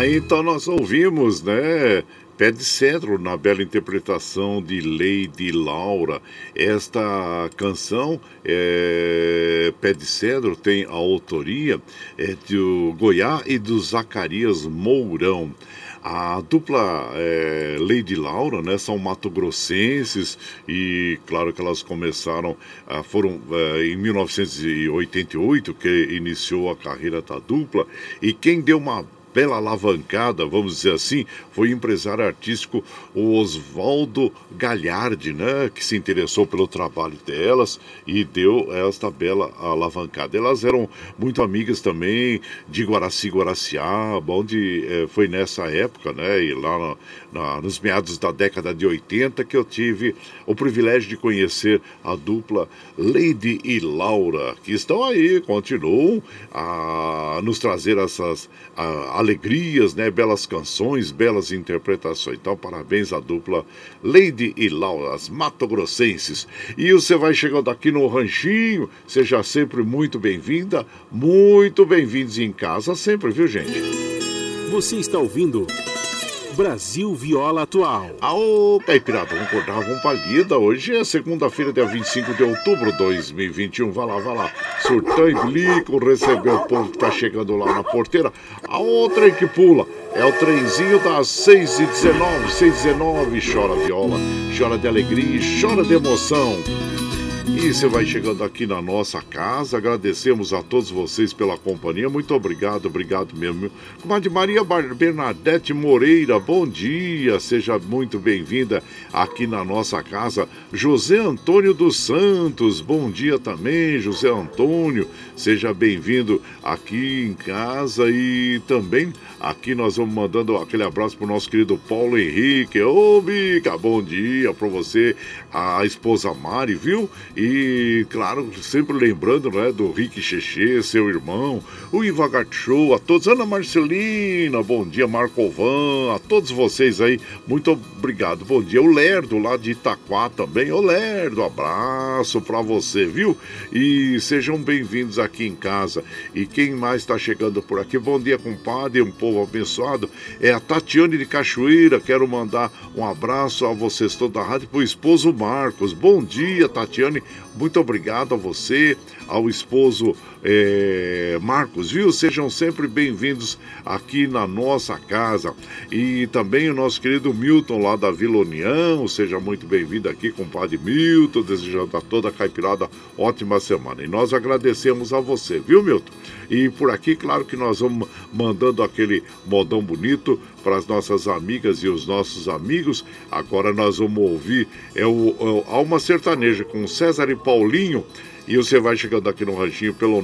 Aí então nós ouvimos, né? Pé de Cedro, na bela interpretação de Lady Laura. Esta canção, é, Pé de Cedro, tem a autoria é, do Goiá e do Zacarias Mourão. A dupla é, Lady Laura, né, são mato-grossenses e claro que elas começaram, ah, foram é, em 1988 que iniciou a carreira da dupla e quem deu uma bela alavancada, vamos dizer assim, foi o empresário artístico Oswaldo Galhardi, né, que se interessou pelo trabalho delas e deu esta bela alavancada. Elas eram muito amigas também de Guaraci Guaraciaba, onde eh, foi nessa época, né, e lá na, nos meados da década de 80 que eu tive o privilégio de conhecer a dupla Lady e Laura, que estão aí, continuam a nos trazer essas a, alegrias, né? Belas canções, belas interpretações. Então, parabéns à dupla Lady e Laura, as Mato-Grossenses. E você vai chegando aqui no Ranchinho, seja sempre muito bem-vinda, muito bem-vindos em casa sempre, viu, gente? Você está ouvindo Brasil Viola Atual. Aô, Caipirada, vamos cortar, vamos pra lida. Hoje é segunda-feira, dia 25 de outubro de 2021. Vai lá, vai lá. Surtão e Blico, recebeu o povo que tá chegando lá na porteira. A outra que pula é o trenzinho das 6h19, 6h19. Chora viola, chora de alegria e chora de emoção. E você vai chegando aqui na nossa casa. Agradecemos a todos vocês pela companhia. Muito obrigado, obrigado mesmo. Comadre Maria Bernadette Moreira, bom dia. Seja muito bem-vinda aqui na nossa casa. José Antônio dos Santos, bom dia também, José Antônio. Seja bem-vindo aqui em casa e também aqui nós vamos mandando aquele abraço para o nosso querido Paulo Henrique. Ô, Bica, bom dia para você, a esposa Mari, viu? E, claro, sempre lembrando né, do Rick Cheche, seu irmão, o Iva Show, a todos, Ana Marcelina, bom dia, Marco Van, a todos vocês aí, muito obrigado, bom dia. O Lerdo lá de Itaquá também, ô Lerdo, abraço para você, viu? E sejam bem-vindos aqui em casa. E quem mais está chegando por aqui, bom dia, compadre, um povo abençoado, é a Tatiane de Cachoeira, quero mandar um abraço a vocês todos da rádio, pro esposo Marcos, bom dia, Tatiane, muito obrigado a você, ao esposo é, Marcos, viu? Sejam sempre bem-vindos aqui na nossa casa. E também o nosso querido Milton lá da Vila União, seja muito bem-vindo aqui, compadre Milton, desejando a toda a caipirada ótima semana. E nós agradecemos a você, viu, Milton? E por aqui, claro que nós vamos mandando aquele modão bonito para as nossas amigas e os nossos amigos. Agora nós vamos ouvir é o, é o Alma Sertaneja com César e Paulinho. E você vai chegando aqui no ranchinho pelo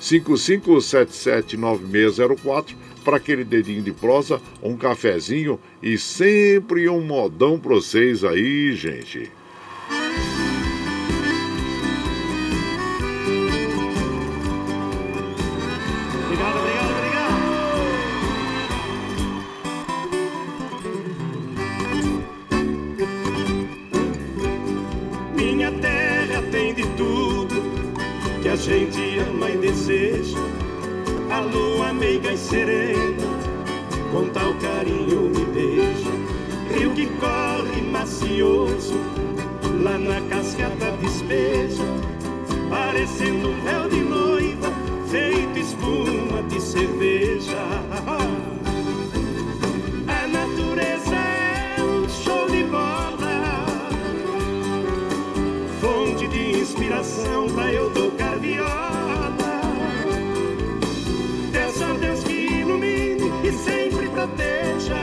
955779604 para aquele dedinho de prosa, um cafezinho e sempre um modão para vocês aí, gente. Gente ama e deseja a lua meiga e serena, com tal carinho me beija. Rio que corre macioso, lá na cascata despeja, parecendo um véu de noiva, feito espuma de cerveja. inspiração pra eu tocar viola. Peço a Deus que ilumine e sempre proteja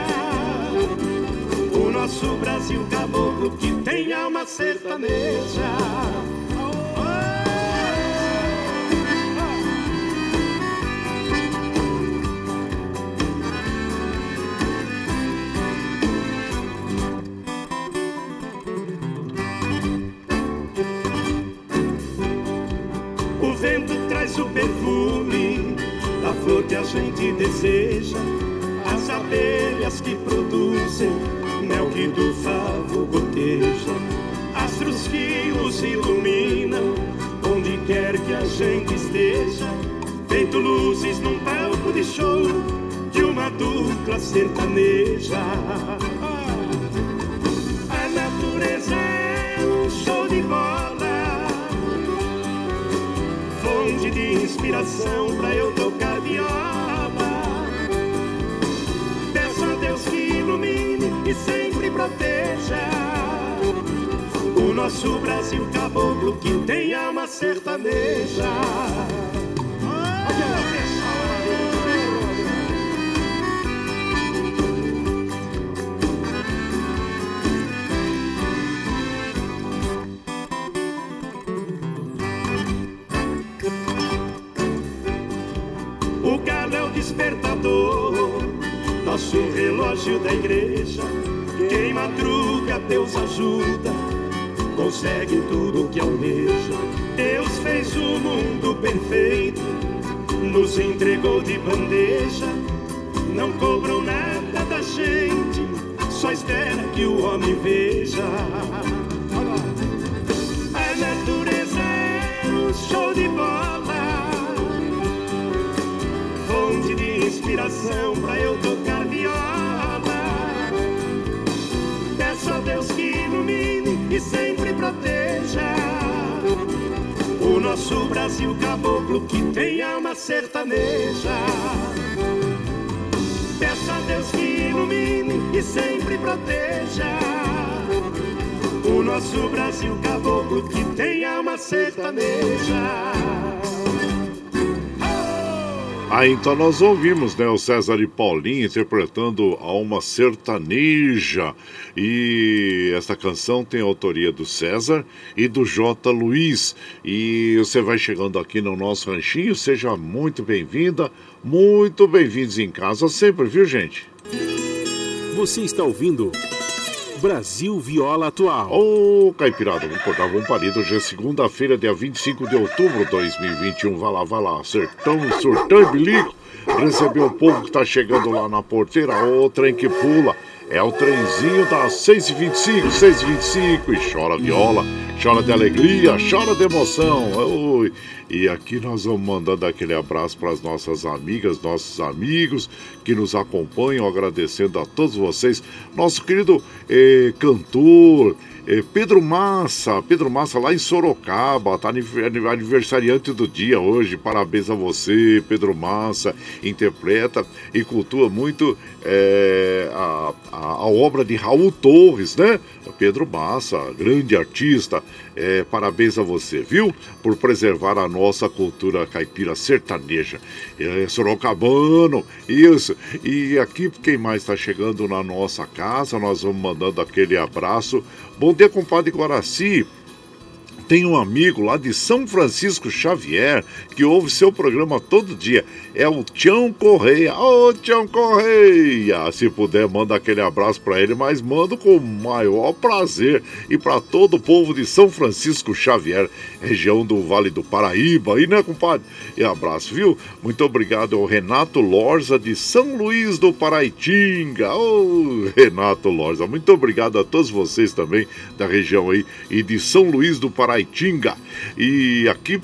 o nosso Brasil caboclo que tem alma sertaneja. O perfume da flor que a gente deseja. As abelhas que produzem mel que do favo goteja. Astros que nos iluminam onde quer que a gente esteja. Feito luzes num palco de show de uma dupla sertaneja. A natureza é um show de bola fonte de inspiração pra eu tocar viola. Peço a Deus que ilumine e sempre proteja o nosso Brasil caboclo que tem alma sertaneja. O nosso relógio da igreja. Quem madruga, Deus ajuda, consegue tudo que almeja. Deus fez o mundo perfeito, nos entregou de bandeja. Não cobrou nada da gente, só espera que o homem veja. A natureza é um show de bola fonte de inspiração pra eu tocar A Deus que ilumine e sempre proteja o nosso Brasil caboclo que tem alma sertaneja. Peço a Deus que ilumine e sempre proteja o nosso Brasil caboclo que tem alma sertaneja. Ah, então nós ouvimos, né, o César e Paulinho interpretando Alma Sertaneja. E esta canção tem a autoria do César e do J. Luiz. E você vai chegando aqui no nosso ranchinho, seja muito bem-vinda, muito bem-vindos em casa sempre, viu, gente? Você está ouvindo Brasil Viola Atual. Ô, Caipirada, vamos cortar um palido. Hoje é segunda-feira, dia 25 de outubro de 2021. Vai lá, vai lá. Sertão, surtão e bilico. Recebeu o povo que tá chegando lá na porteira. Ô, trem que pula. É o trenzinho das 6h25, 6h25. E chora viola, chora de alegria, chora de emoção. Oi. E aqui nós vamos mandando aquele abraço para as nossas amigas, nossos amigos que nos acompanham, agradecendo a todos vocês. Nosso querido eh, cantor. eh, Pedro Massa, Pedro Massa lá em Sorocaba, tá aniv- aniversariante do dia hoje. Parabéns a você, Pedro Massa. Interpreta e cultua muito eh, a, a, a obra de Raul Torres, né? Pedro Massa, grande artista. Eh, parabéns a você, viu? Por preservar a nossa cultura caipira sertaneja. É, Sorocabano, isso. E aqui, quem mais está chegando na nossa casa, nós vamos mandando aquele abraço. Bom dia, compadre Guaraci. Tem um amigo lá de São Francisco Xavier que ouve seu programa todo dia. É o Tião Correia. Ô, Tião Correia! Se puder, manda aquele abraço para ele, mas mando com o maior prazer. E para todo o povo de São Francisco Xavier, região do Vale do Paraíba. Aí, né, compadre? E abraço, viu? Muito obrigado ao Renato Lorza de São Luís do Paraitinga. Ô, Renato Lorza, muito obrigado a todos vocês também da região aí e de São Luís do Paraitinga. E aqui,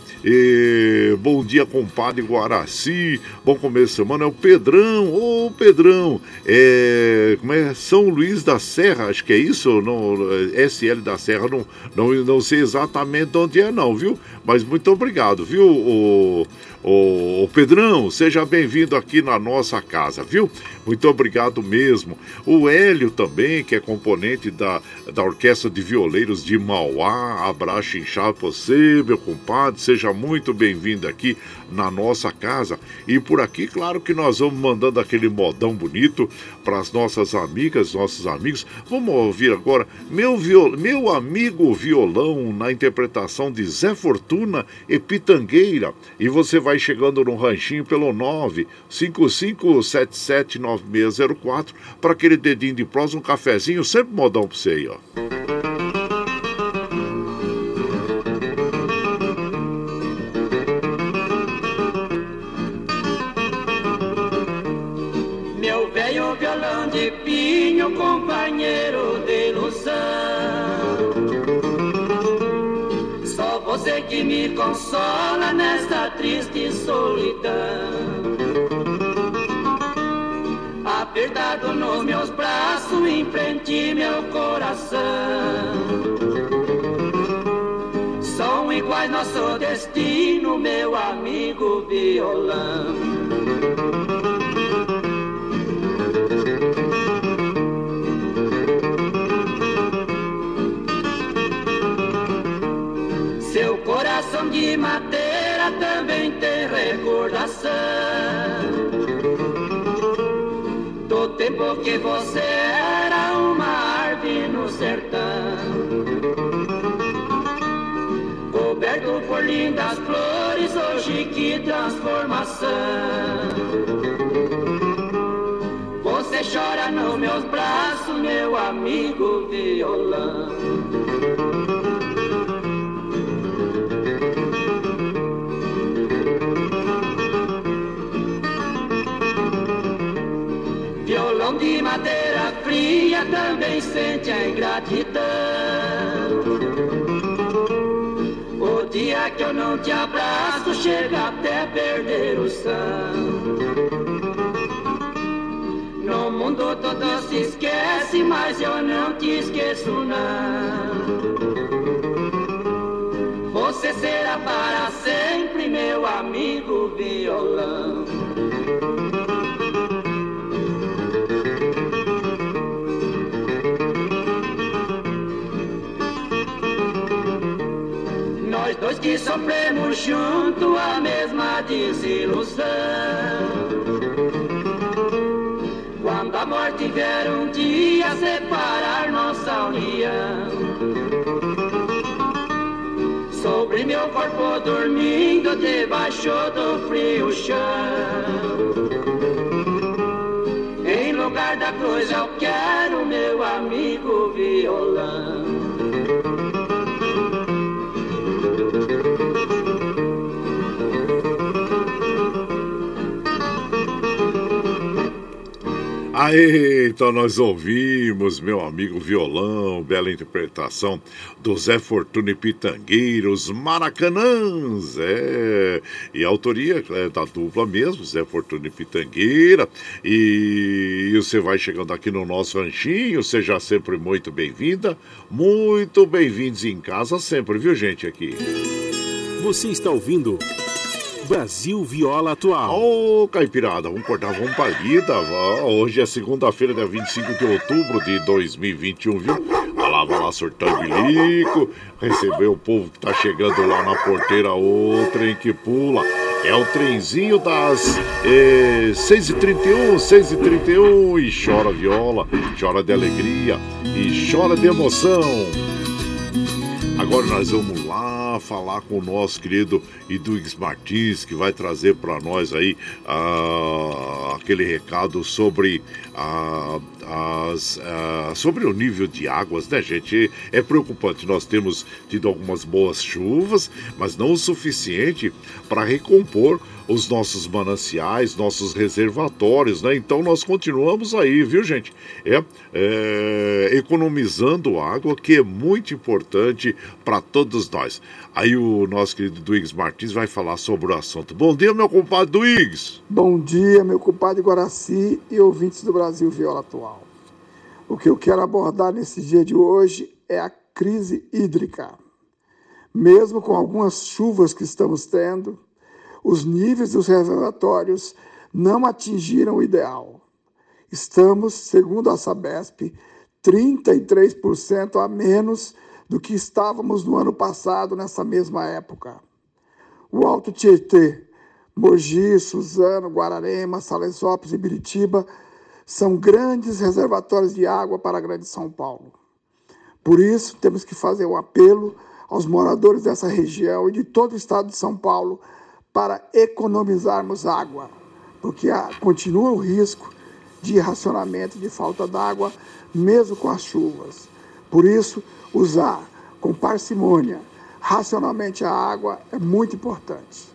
bom dia, compadre Guaraci. Bom começo de semana. É o Pedrão. Ô, Pedrão. É, como é? São Luís da Serra, acho que é isso. Não, SL da Serra, não, não, não sei exatamente onde é, não, viu? Mas muito obrigado, viu, o, o, o Pedrão? Seja bem-vindo aqui na nossa casa, viu? Muito obrigado mesmo. O Hélio também, que é componente da, da Orquestra de Violeiros de Mauá. Abraço destrinchar você, meu compadre. Seja muito bem-vindo aqui na nossa casa. E por aqui, claro que nós vamos mandando aquele modão bonito para as nossas amigas, nossos amigos. Vamos ouvir agora meu, viol... meu amigo violão na interpretação de Zé Fortuna e Pitangueira. E você vai chegando no ranchinho pelo 955779604 para aquele dedinho de prosa, um cafezinho, sempre modão para você aí, ó. Companheiro de ilusão. Só você que me consola nesta triste solidão. Apertado nos meus braços, em frente meu coração. São iguais nosso destino, meu amigo violão. De madeira também tem recordação do tempo que você era uma árvore no sertão, coberto por lindas flores, hoje que transformação. Você chora nos meus braços, meu amigo violão. Também sente a ingratidão. O dia que eu não te abraço chega até perder o som. No mundo todo se esquece, mas eu não te esqueço não. Você será para sempre meu amigo violão. Sofremos junto a mesma desilusão. Quando a morte vier um dia separar nossa união. Sobre meu corpo dormindo debaixo do frio chão. Em lugar da cruz eu quero meu amigo violão. Aí, então nós ouvimos, meu amigo violão, bela interpretação do Zé Fortuna e Pitangueiros, Maracanãs, é, e a autoria é da dupla mesmo, Zé Fortuna e Pitangueira, e, e você vai chegando aqui no nosso ranchinho, seja sempre muito bem-vinda, muito bem-vindos em casa sempre, viu gente, aqui. Você está ouvindo... Brasil Viola Atual. Ô, oh, Caipirada, vamos cortar, vamos pra lida. Hoje é segunda-feira, dia 25 de outubro de 2021, viu? Vai lá, vai lá, surtando bilico. Receber o povo que tá chegando lá na porteira, o trem que pula. É o trenzinho das eh, 6h31, 6h31 e chora viola, chora de alegria e chora de emoção. Agora nós vamos lá falar com o nosso querido Eduix Martins, que vai trazer para nós aí ah, aquele recado sobre, ah, as, ah, sobre o nível de águas, né, gente? É preocupante. Nós temos tido algumas boas chuvas, mas não o suficiente para recompor os nossos mananciais, nossos reservatórios, né? Então nós continuamos aí, viu, gente? É, é economizando água, que é muito importante para todos nós. Aí o nosso querido Duígues Martins vai falar sobre o assunto. Bom dia, meu compadre Duígues. Bom dia, meu compadre Guaraci e ouvintes do Brasil Viola Atual. O que eu quero abordar nesse dia de hoje é a crise hídrica. Mesmo com algumas chuvas que estamos tendo, os níveis dos reservatórios não atingiram o ideal. Estamos, segundo a Sabesp, 33% a menos do que estávamos no ano passado nessa mesma época. O Alto Tietê, Mogi, Suzano, Guararema, Salesópolis e Biritiba são grandes reservatórios de água para a Grande São Paulo. Por isso, temos que fazer um apelo aos moradores dessa região e de todo o estado de São Paulo para economizarmos água, porque continua o risco de racionamento, de falta d'água, mesmo com as chuvas. Por isso, usar com parcimônia, racionalmente a água é muito importante.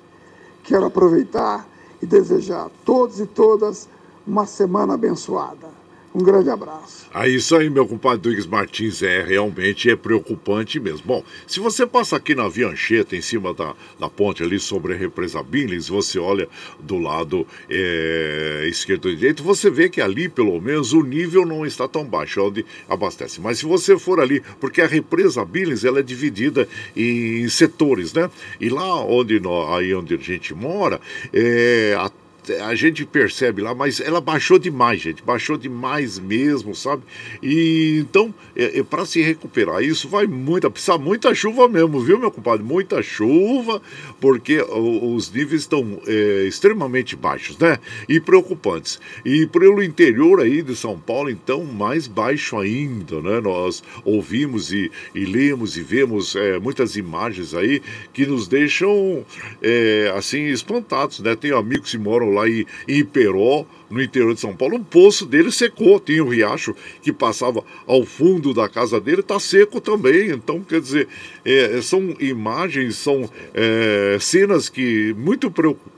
Quero aproveitar e desejar a todos e todas uma semana abençoada. Um grande abraço. Ah, isso aí, meu compadre Duígues Martins, é realmente é preocupante mesmo. Bom, se você passa aqui na Via Anchieta, em cima da, da ponte ali sobre a represa Billings, você olha do lado é, esquerdo e direito, você vê que ali, pelo menos, o nível não está tão baixo, onde abastece. Mas se você for ali, porque a represa Billings, ela é dividida em setores, né? E lá onde, nós, aí onde a gente mora, é, a a gente percebe lá, mas ela baixou demais, gente, baixou demais mesmo, sabe? E então, é, é para se recuperar isso, vai muita, precisa muita chuva mesmo, viu, meu compadre? Muita chuva, porque os níveis estão é, extremamente baixos, né? E preocupantes. E pelo interior aí de São Paulo, então, mais baixo ainda, né? Nós ouvimos e, e lemos e vemos é, muitas imagens aí que nos deixam, é, assim, espantados, né? Tenho amigos que moram lá em, em Iperó, no interior de São Paulo, um poço dele secou. Tinha um riacho que passava ao fundo da casa dele, está seco também. Então, quer dizer, é, são imagens, são é, cenas que muito preocupantes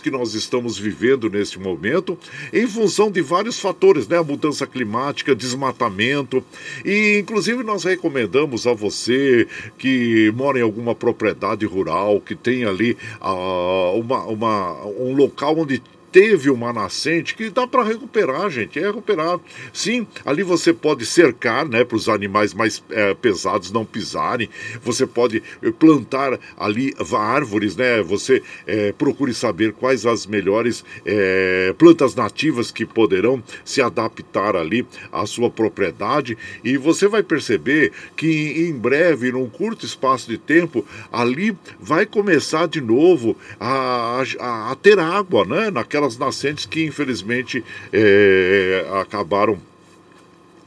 que nós estamos vivendo neste momento, em função de vários fatores, né? A mudança climática, desmatamento. E, inclusive, nós recomendamos a você que mora em alguma propriedade rural, que tem ali uh, uma, uma, um local onde teve uma nascente que dá para recuperar, gente. É recuperar. Sim, ali você pode cercar, né, para os animais mais é, pesados não pisarem. Você pode eh, plantar ali árvores, né? Você é, procure saber quais as melhores é, plantas nativas que poderão se adaptar ali à sua propriedade e você vai perceber que em breve, num curto espaço de tempo, ali vai começar de novo a, a, a ter água, né? Naquela aquelas nascentes que infelizmente é, acabaram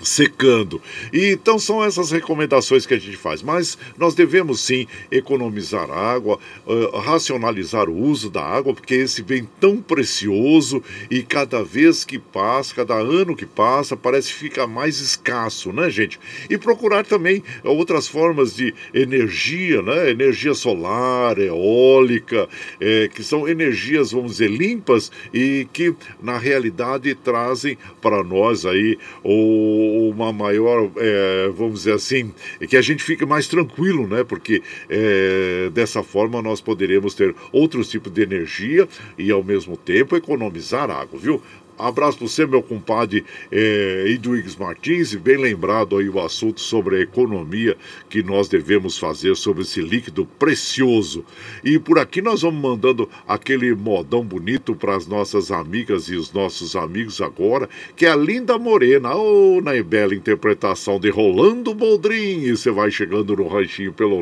secando. E então são essas recomendações que a gente faz. Mas nós devemos sim economizar água, uh, racionalizar o uso da água, porque esse bem tão precioso e cada vez que passa, cada ano que passa, parece que fica mais escasso, né, gente? E procurar também outras formas de energia, né? Energia solar, eólica, é, que são energias, vamos dizer, limpas e que na realidade trazem para nós aí o uma maior, é, vamos dizer assim, que a gente fique mais tranquilo, né? Porque é, dessa forma nós poderemos ter outros tipos de energia e ao mesmo tempo economizar água, viu? Abraço para você, meu compadre é, Edwigs Martins, e bem lembrado aí o assunto sobre a economia que nós devemos fazer sobre esse líquido precioso. E por aqui nós vamos mandando aquele modão bonito para as nossas amigas e os nossos amigos agora, que é a Linda Morena, ou oh, na bela interpretação de Rolando Boldrin. E você vai chegando no ranchinho pelo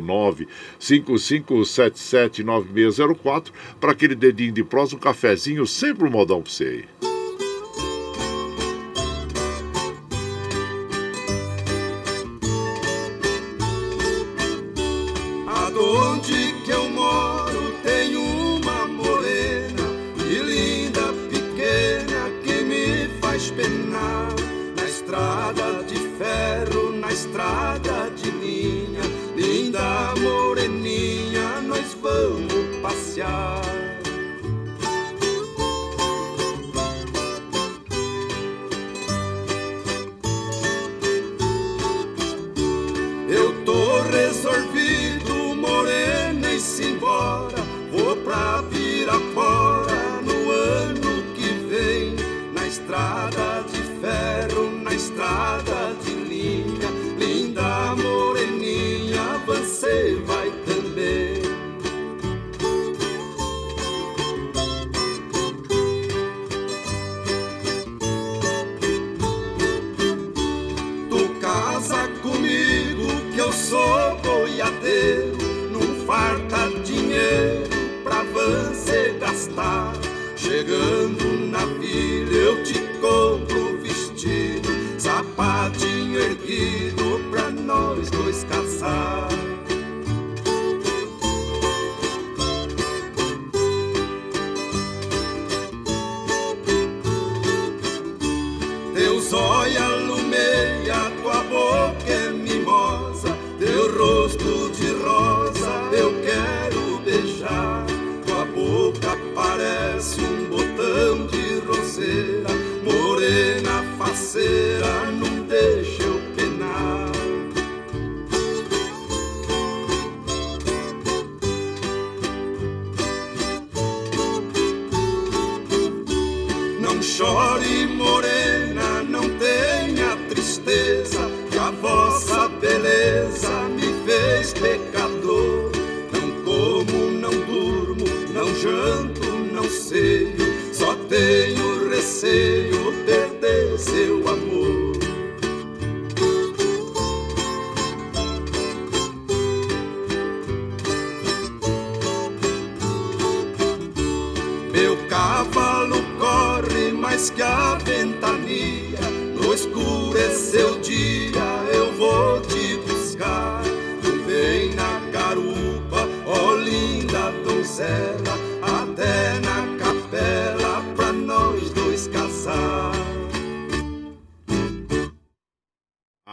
955779604 para aquele dedinho de prosa, um cafezinho, sempre um modão para você aí. passar. Chore, morena, não tenha tristeza, que a vossa beleza me fez pecador. Não como, não durmo, não janto, não sei, só tenho receio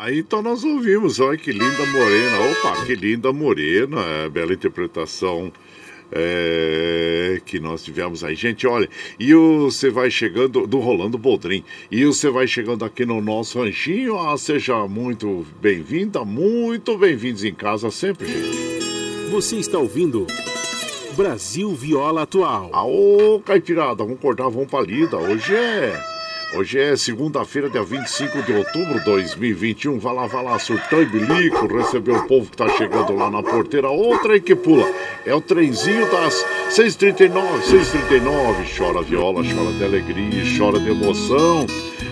Aí então nós ouvimos, olha que linda morena. Opa, que linda morena, é, bela interpretação é, que nós tivemos aí. Gente, olha, e você vai chegando, do Rolando Boldrin, e você vai chegando aqui no nosso ranchinho, ah, seja muito bem-vinda, muito bem-vindos em casa sempre, gente. Você está ouvindo Brasil Viola Atual. Aô, Caipirada, vamos cortar, vamos pra lida. Hoje é. Hoje é segunda-feira, dia 25 de outubro de 2021. Vai lá, vai lá, surtão e bilico, receber o povo que tá chegando lá na porteira. Outra aí que pula. É o trenzinho das 6h39, 6h39. Chora viola, chora de alegria, chora de emoção.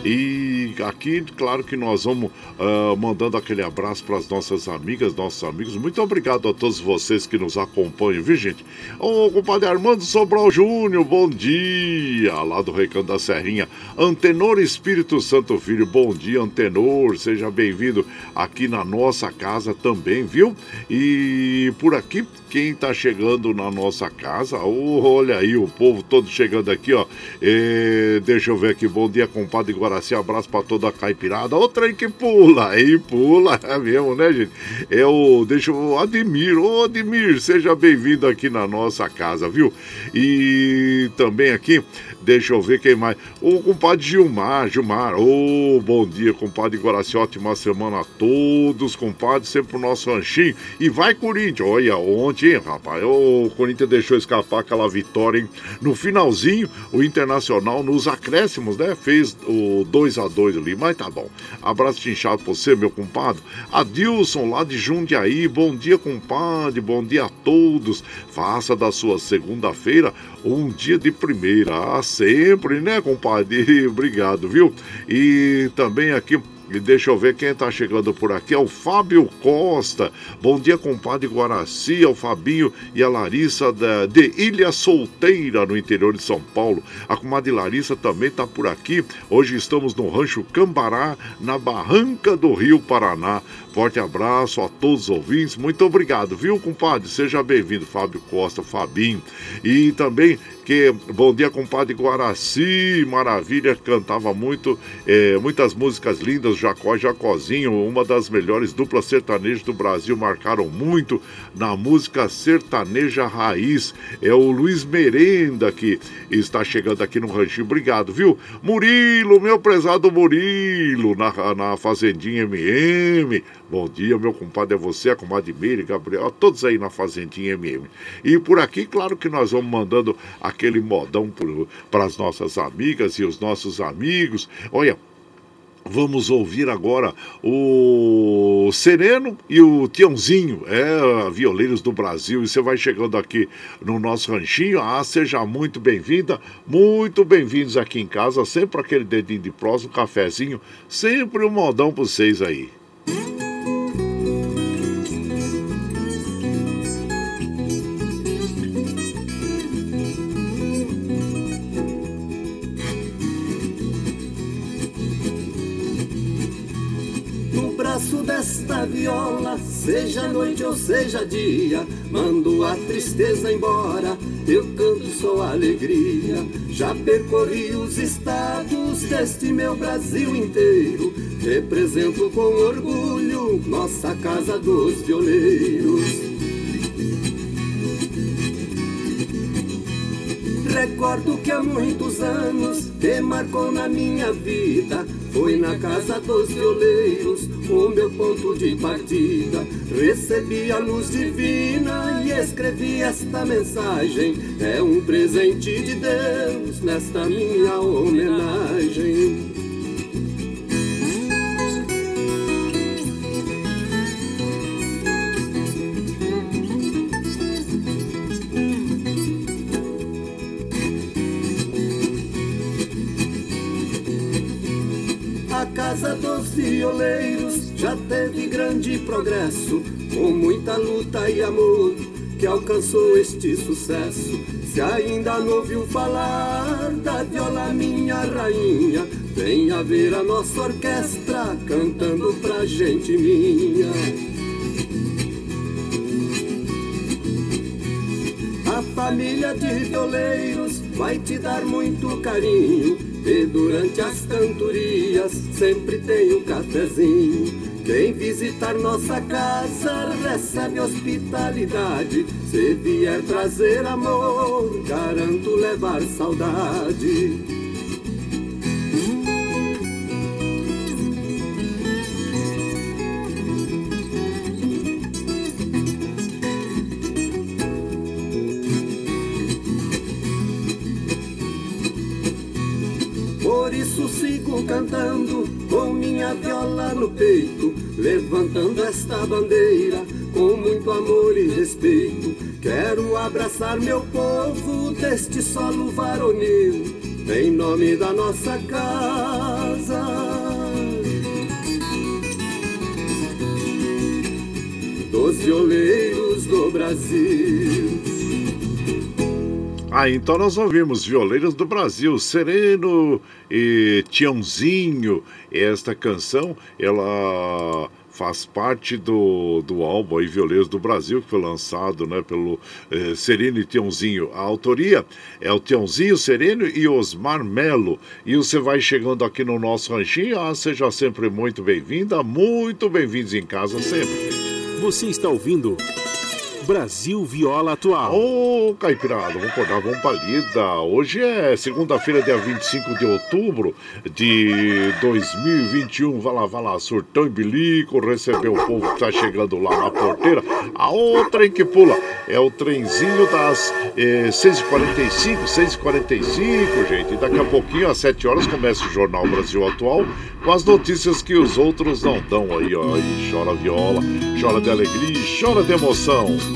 E aqui, claro que nós vamos ah, mandando aquele abraço para as nossas amigas, nossos amigos. Muito obrigado a todos vocês que nos acompanham, viu, gente? Ô, compadre Armando Sobral Júnior, bom dia! Lá do Recanto da Serrinha. Antenor Espírito Santo Filho, bom dia, Antenor. Seja bem-vindo aqui na nossa casa também, viu? E por aqui, quem tá chegando na nossa casa, ô, olha aí, o povo todo chegando aqui, ó. É, deixa eu ver aqui, bom dia, compadre Guaraci, abraço pra toda a caipirada. Outra aí que pula, aí pula, é mesmo, né, gente? É o, deixa eu, Admir, ô Admir, seja bem-vindo aqui na nossa casa, viu? E também aqui, deixa eu ver quem mais. O compadre Gilmar, Gilmar, ô, bom dia, compadre Guaraci, ótima semana a todos, compadre, sempre o nosso ranchinho. E vai, Corinthians, olha, ontem, rapaz, o Corinthians deixou escapar aquela vitória, hein? No finalzinho, o Internacional, nos acréscimos, né, fez o 2 a 2 ali, mas tá bom. Abraço inchado pra você, meu compadre. Adilson, lá de Jundiaí, bom dia, compadre, bom dia a todos. Faça da sua segunda-feira um dia de primeira, ah, sempre, né, compadre? Obrigado, viu? E também aqui e deixa eu ver quem está chegando por aqui. É o Fábio Costa. Bom dia, compadre Guaraci, ao Fabinho e a Larissa da, de Ilha Solteira, no interior de São Paulo. A comadre Larissa também está por aqui. Hoje estamos no Rancho Cambará, na Barranca do Rio Paraná. Forte abraço a todos os ouvintes. Muito obrigado, viu, compadre? Seja bem-vindo, Fábio Costa, Fabinho. E também que bom dia, compadre Guaraci, maravilha, cantava muito, eh, muitas músicas lindas, Jacó e Jacozinho, uma das melhores duplas sertanejas do Brasil, marcaram muito na música sertaneja raiz. É o Luiz Merenda que está chegando aqui no ranchinho, obrigado, viu? Murilo, meu prezado Murilo, na, na Fazendinha MM, Bom dia, meu compadre, é você, a comadre Meire, Gabriel, todos aí na Fazendinha MM. E por aqui, claro que nós vamos mandando aquele modão para as nossas amigas e os nossos amigos. Olha, Vamos ouvir agora o Sereno e o Tiãozinho, é, Violeiros do Brasil. E você vai chegando aqui no nosso ranchinho. Ah, seja muito bem-vinda, muito bem-vindos aqui em casa. Sempre aquele dedinho de próximo, cafezinho, sempre um modão para vocês aí. Braço desta viola, seja noite ou seja dia, mando a tristeza embora, eu canto só alegria. Já percorri os estados deste meu Brasil inteiro, represento com orgulho nossa casa dos violeiros. Recordo que há muitos anos que marcou na minha vida foi na casa dos violeiros, o meu ponto de partida. Recebi a luz divina e escrevi esta mensagem. É um presente de Deus nesta minha homenagem. Casa dos Violeiros já teve grande progresso, com muita luta e amor que alcançou este sucesso. Se ainda não ouviu falar da viola minha rainha, venha ver a nossa orquestra cantando pra gente minha. A família de violeiros vai te dar muito carinho e durante as cantorias sempre tem um cafezinho. Quem visitar nossa casa recebe hospitalidade. Se vier trazer amor, garanto levar saudade. Cantando com minha viola no peito, levantando esta bandeira com muito amor e respeito. Quero abraçar meu povo deste solo varonil, em nome da nossa casa. Dos violeiros do Brasil. Ah, então nós ouvimos Violeiros do Brasil, Sereno e Tiãozinho. Esta canção, ela faz parte do, do álbum aí, Violeiros do Brasil, que foi lançado né, pelo eh, Sereno e Tiãozinho. A autoria é o Tiãozinho, Sereno e Osmar Melo. E você vai chegando aqui no nosso ranchinho, ah, seja sempre muito bem-vinda, muito bem-vindos em casa sempre. Você está ouvindo... Brasil Viola Atual. Ô, oh, Caipirada, vamos acordar, vamos pra lida. Hoje é segunda-feira, dia 25 de outubro de 2021. Vai lá, vai lá, surtão e bilico, receber o povo que tá chegando lá na porteira. A outra em que pula é o trenzinho das eh, 6h45, 6h45, gente. E daqui a pouquinho, às 7 horas, começa o Jornal Brasil Atual com as notícias que os outros não dão aí, ó. E chora viola, chora de alegria, chora de emoção.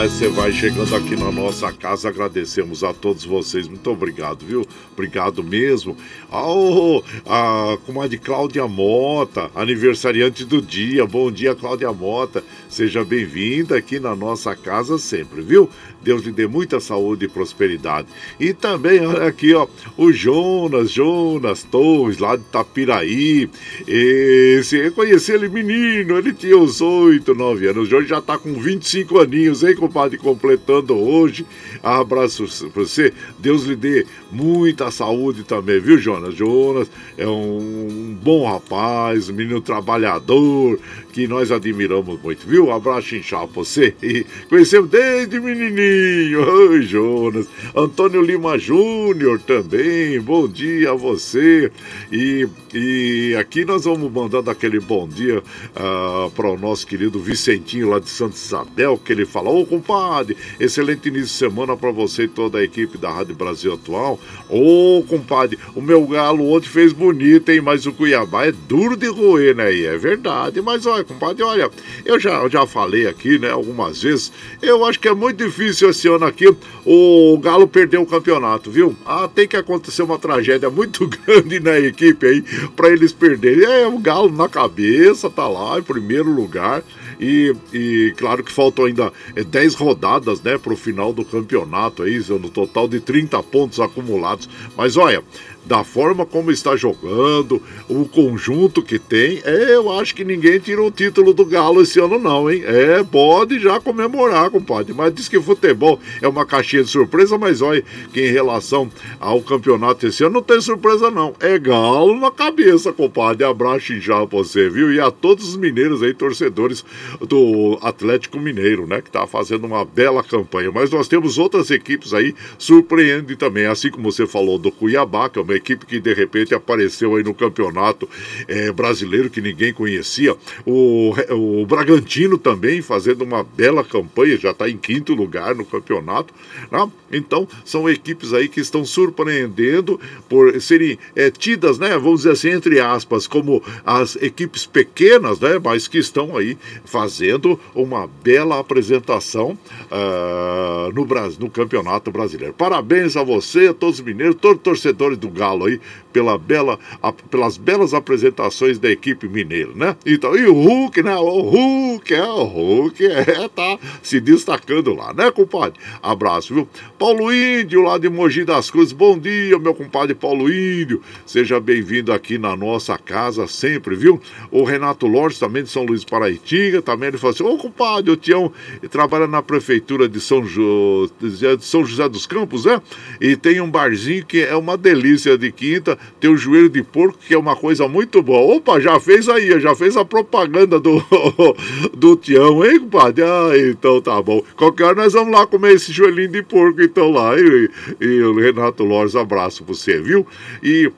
Ah, você vai chegando aqui na nossa casa, agradecemos a todos vocês. Muito obrigado, viu? Obrigado mesmo. Ao, a comadre Cláudia Mota, aniversariante do dia. Bom dia, Cláudia Mota. Seja bem-vinda aqui na nossa casa sempre, viu? Deus lhe dê muita saúde e prosperidade. E também, olha aqui, ó, o Jonas, Jonas Torres, lá de Tapiraí. Esse, eu conheci ele menino, ele tinha uns 8, 9 anos. Hoje já tá com 25 aninhos, hein, compadre? Completando hoje. Abraço pra você. Deus lhe dê muita saúde também, viu, Jonas? Jonas é um bom rapaz, menino trabalhador, que nós admiramos muito, viu? Abraço inchado pra você. Conhecemos desde menininho. Oi, Jonas. Antônio Lima Júnior também. Bom dia a você. E, e aqui nós vamos mandando aquele bom dia uh, para o nosso querido Vicentinho lá de Santa Isabel, que ele fala: Ô, compadre, excelente início de semana para você e toda a equipe da Rádio Brasil Atual. Ô, compadre, o meu galo ontem fez bonito, hein? Mas o Cuiabá é duro de roer, né? E é verdade. Mas olha, compadre, olha, eu já, já falei aqui, né, algumas vezes. Eu acho que é muito difícil esse ano aqui o Galo perder o campeonato, viu? Ah, tem que acontecer uma tragédia muito grande na equipe aí para eles perderem. É, o Galo na cabeça, tá lá em primeiro lugar. E, e claro que faltam ainda 10 é, rodadas, né, para o final do campeonato aí, no total de 30 pontos acumulados. Mas olha, da forma como está jogando, o conjunto que tem, é, eu acho que ninguém tirou o título do Galo esse ano, não, hein? É, pode já comemorar, compadre. Mas diz que futebol é uma caixinha de surpresa, mas olha que em relação ao campeonato esse ano não tem surpresa, não. É Galo na cabeça, compadre. Abraço já você, viu? E a todos os mineiros aí, torcedores do Atlético Mineiro, né? Que tá fazendo uma bela campanha. Mas nós temos outras equipes aí surpreendem também. Assim como você falou do Cuiabá, que é uma equipe que de repente apareceu aí no campeonato é, brasileiro que ninguém conhecia. O, o Bragantino também fazendo uma bela campanha, já está em quinto lugar no campeonato. Né? Então, são equipes aí que estão surpreendendo por serem é, tidas, né? Vamos dizer assim, entre aspas, como as equipes pequenas, né? Mas que estão aí fazendo uma bela apresentação uh, no, no Campeonato Brasileiro. Parabéns a você, a todos os mineiros, todos os torcedores do Galo aí, pela bela, a, pelas belas apresentações da equipe mineira, né? Então, e o Hulk, né? O Hulk, é, o Hulk, é, tá se destacando lá, né, compadre? Abraço, viu? Paulo Índio, lá de Mogi das Cruzes, bom dia, meu compadre Paulo Índio, seja bem-vindo aqui na nossa casa sempre, viu? O Renato Lores, também de São Luís Paraitinga, também ele falou assim, ô compadre, o Tião trabalha na prefeitura de São, jo... de São José dos Campos, né? E tem um barzinho que é uma delícia de quinta, tem o joelho de porco, que é uma coisa muito boa. Opa, já fez aí, já fez a propaganda do, do Tião, hein, compadre? Ah, então tá bom. Qualquer hora nós vamos lá comer esse joelhinho de porco, então lá. E, e o Renato Lores, abraço pra você, viu? E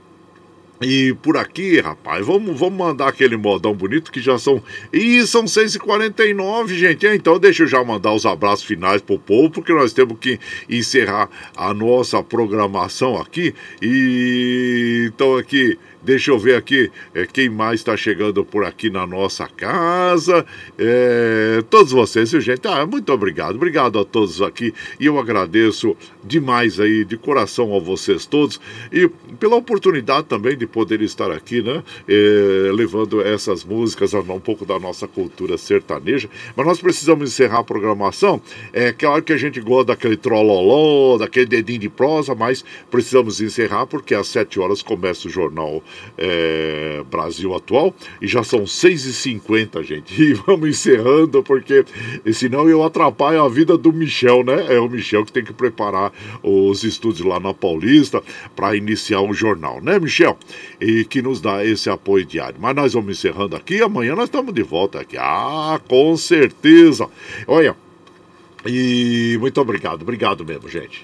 e por aqui, rapaz, vamos, vamos mandar aquele modão bonito que já são. Ih, são 6h49, gente. Então deixa eu já mandar os abraços finais pro povo, porque nós temos que encerrar a nossa programação aqui. E então aqui. Deixa eu ver aqui é, quem mais está chegando por aqui na nossa casa. É, todos vocês, gente. Ah, muito obrigado. Obrigado a todos aqui. E eu agradeço demais aí, de coração a vocês todos. E pela oportunidade também de poder estar aqui, né? É, levando essas músicas, um pouco da nossa cultura sertaneja. Mas nós precisamos encerrar a programação. É claro que a gente gosta daquele trololó, daquele dedinho de prosa, mas precisamos encerrar porque às sete horas começa o jornal é, Brasil Atual e já são 6h50, gente. E vamos encerrando porque senão eu atrapalho a vida do Michel, né? É o Michel que tem que preparar os estudos lá na Paulista para iniciar o jornal, né, Michel? E que nos dá esse apoio diário. Mas nós vamos encerrando aqui, amanhã nós estamos de volta aqui. Ah, com certeza. Olha, e muito obrigado, obrigado mesmo, gente.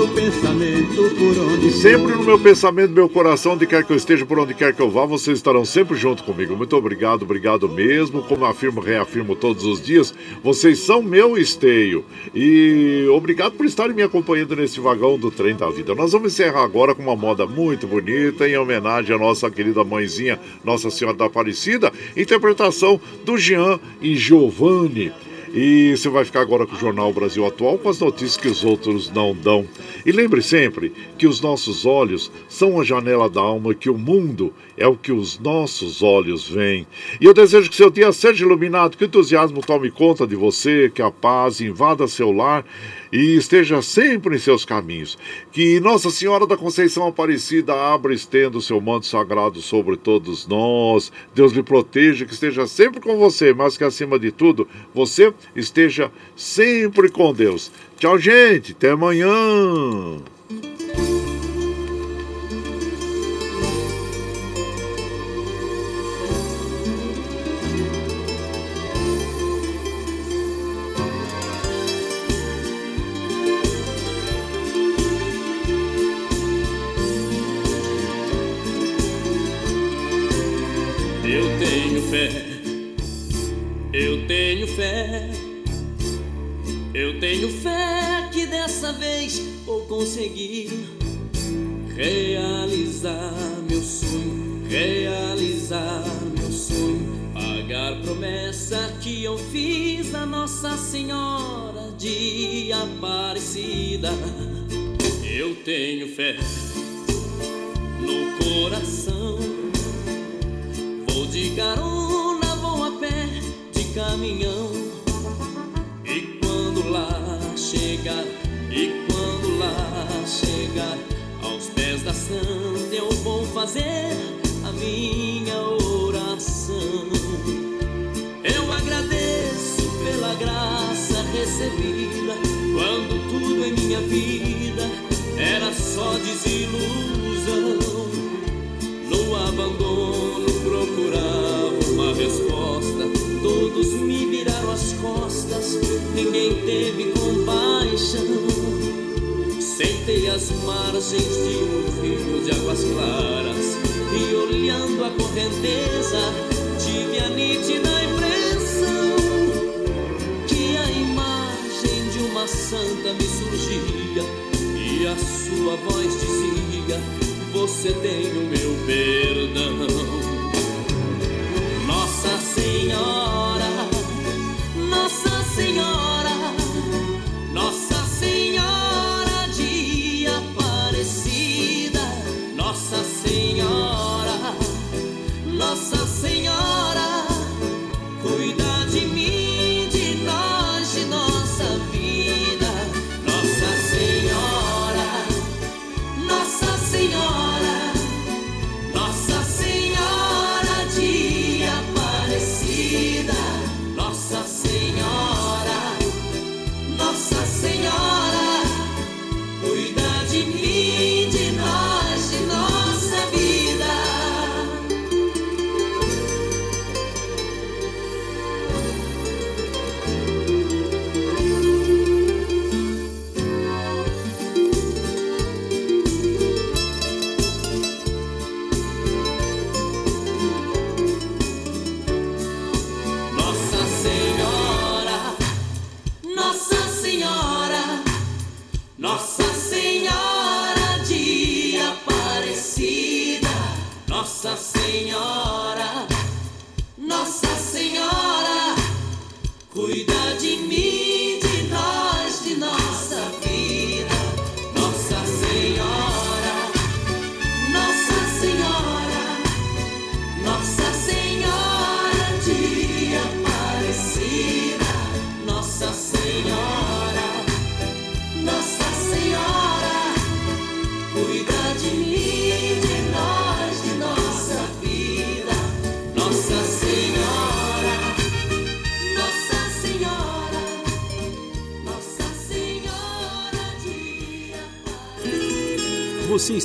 No pensamento por onde E sempre no meu pensamento, meu coração, onde quer que eu esteja, por onde quer que eu vá, vocês estarão sempre junto comigo. Muito obrigado, obrigado mesmo. Como afirmo, reafirmo todos os dias, vocês são meu esteio. E obrigado por estarem me acompanhando nesse vagão do trem da vida. Nós vamos encerrar agora com uma moda muito bonita, em homenagem à nossa querida mãezinha, Nossa Senhora da Aparecida, interpretação do Jean e Giovanni. E você vai ficar agora com o Jornal Brasil Atual com as notícias que os outros não dão. E lembre sempre que os nossos olhos são a janela da alma, que o mundo é o que os nossos olhos veem. E eu desejo que seu dia seja iluminado, que o entusiasmo tome conta de você, que a paz invada seu lar e esteja sempre em seus caminhos. Que Nossa Senhora da Conceição Aparecida abra e estenda o seu manto sagrado sobre todos nós. Deus lhe proteja, que esteja sempre com você, mas que acima de tudo, você esteja sempre com Deus. Tchau, gente. Até amanhã. Fé que dessa vez vou conseguir realizar meu sonho, realizar meu sonho, pagar promessa que eu fiz a Nossa Senhora de Aparecida. Eu tenho fé no coração. Vou de carona, vou a pé, de caminhão. E quando lá chegar, e quando lá chegar, aos pés da santa eu vou fazer a minha oração. Eu agradeço pela graça recebida quando tudo em minha vida era só desilusão. No abandono procurava uma resposta. Todos me viraram as costas, ninguém teve compaixão. Sentei as margens de um rio de águas claras e olhando a correnteza tive a nítida impressão que a imagem de uma santa me surgia e a sua voz dizia: Você tem o meu perdão. Nossa Senhora,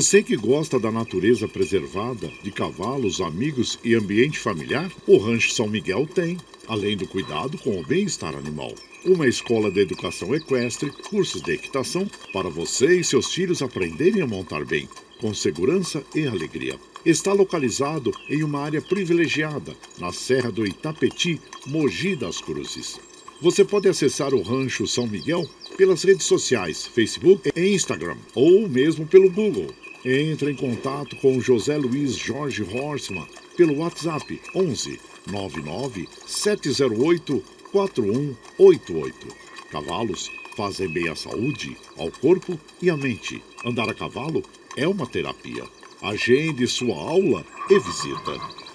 Você que gosta da natureza preservada, de cavalos, amigos e ambiente familiar, o Rancho São Miguel tem, além do cuidado com o bem-estar animal. Uma escola de educação equestre, cursos de equitação, para você e seus filhos aprenderem a montar bem, com segurança e alegria. Está localizado em uma área privilegiada, na Serra do Itapetí, Mogi das Cruzes. Você pode acessar o Rancho São Miguel pelas redes sociais, Facebook e Instagram, ou mesmo pelo Google. Entre em contato com José Luiz Jorge Horstmann pelo WhatsApp 11 99 708 4188. Cavalos fazem bem à saúde, ao corpo e à mente. Andar a cavalo é uma terapia. Agende sua aula e visita.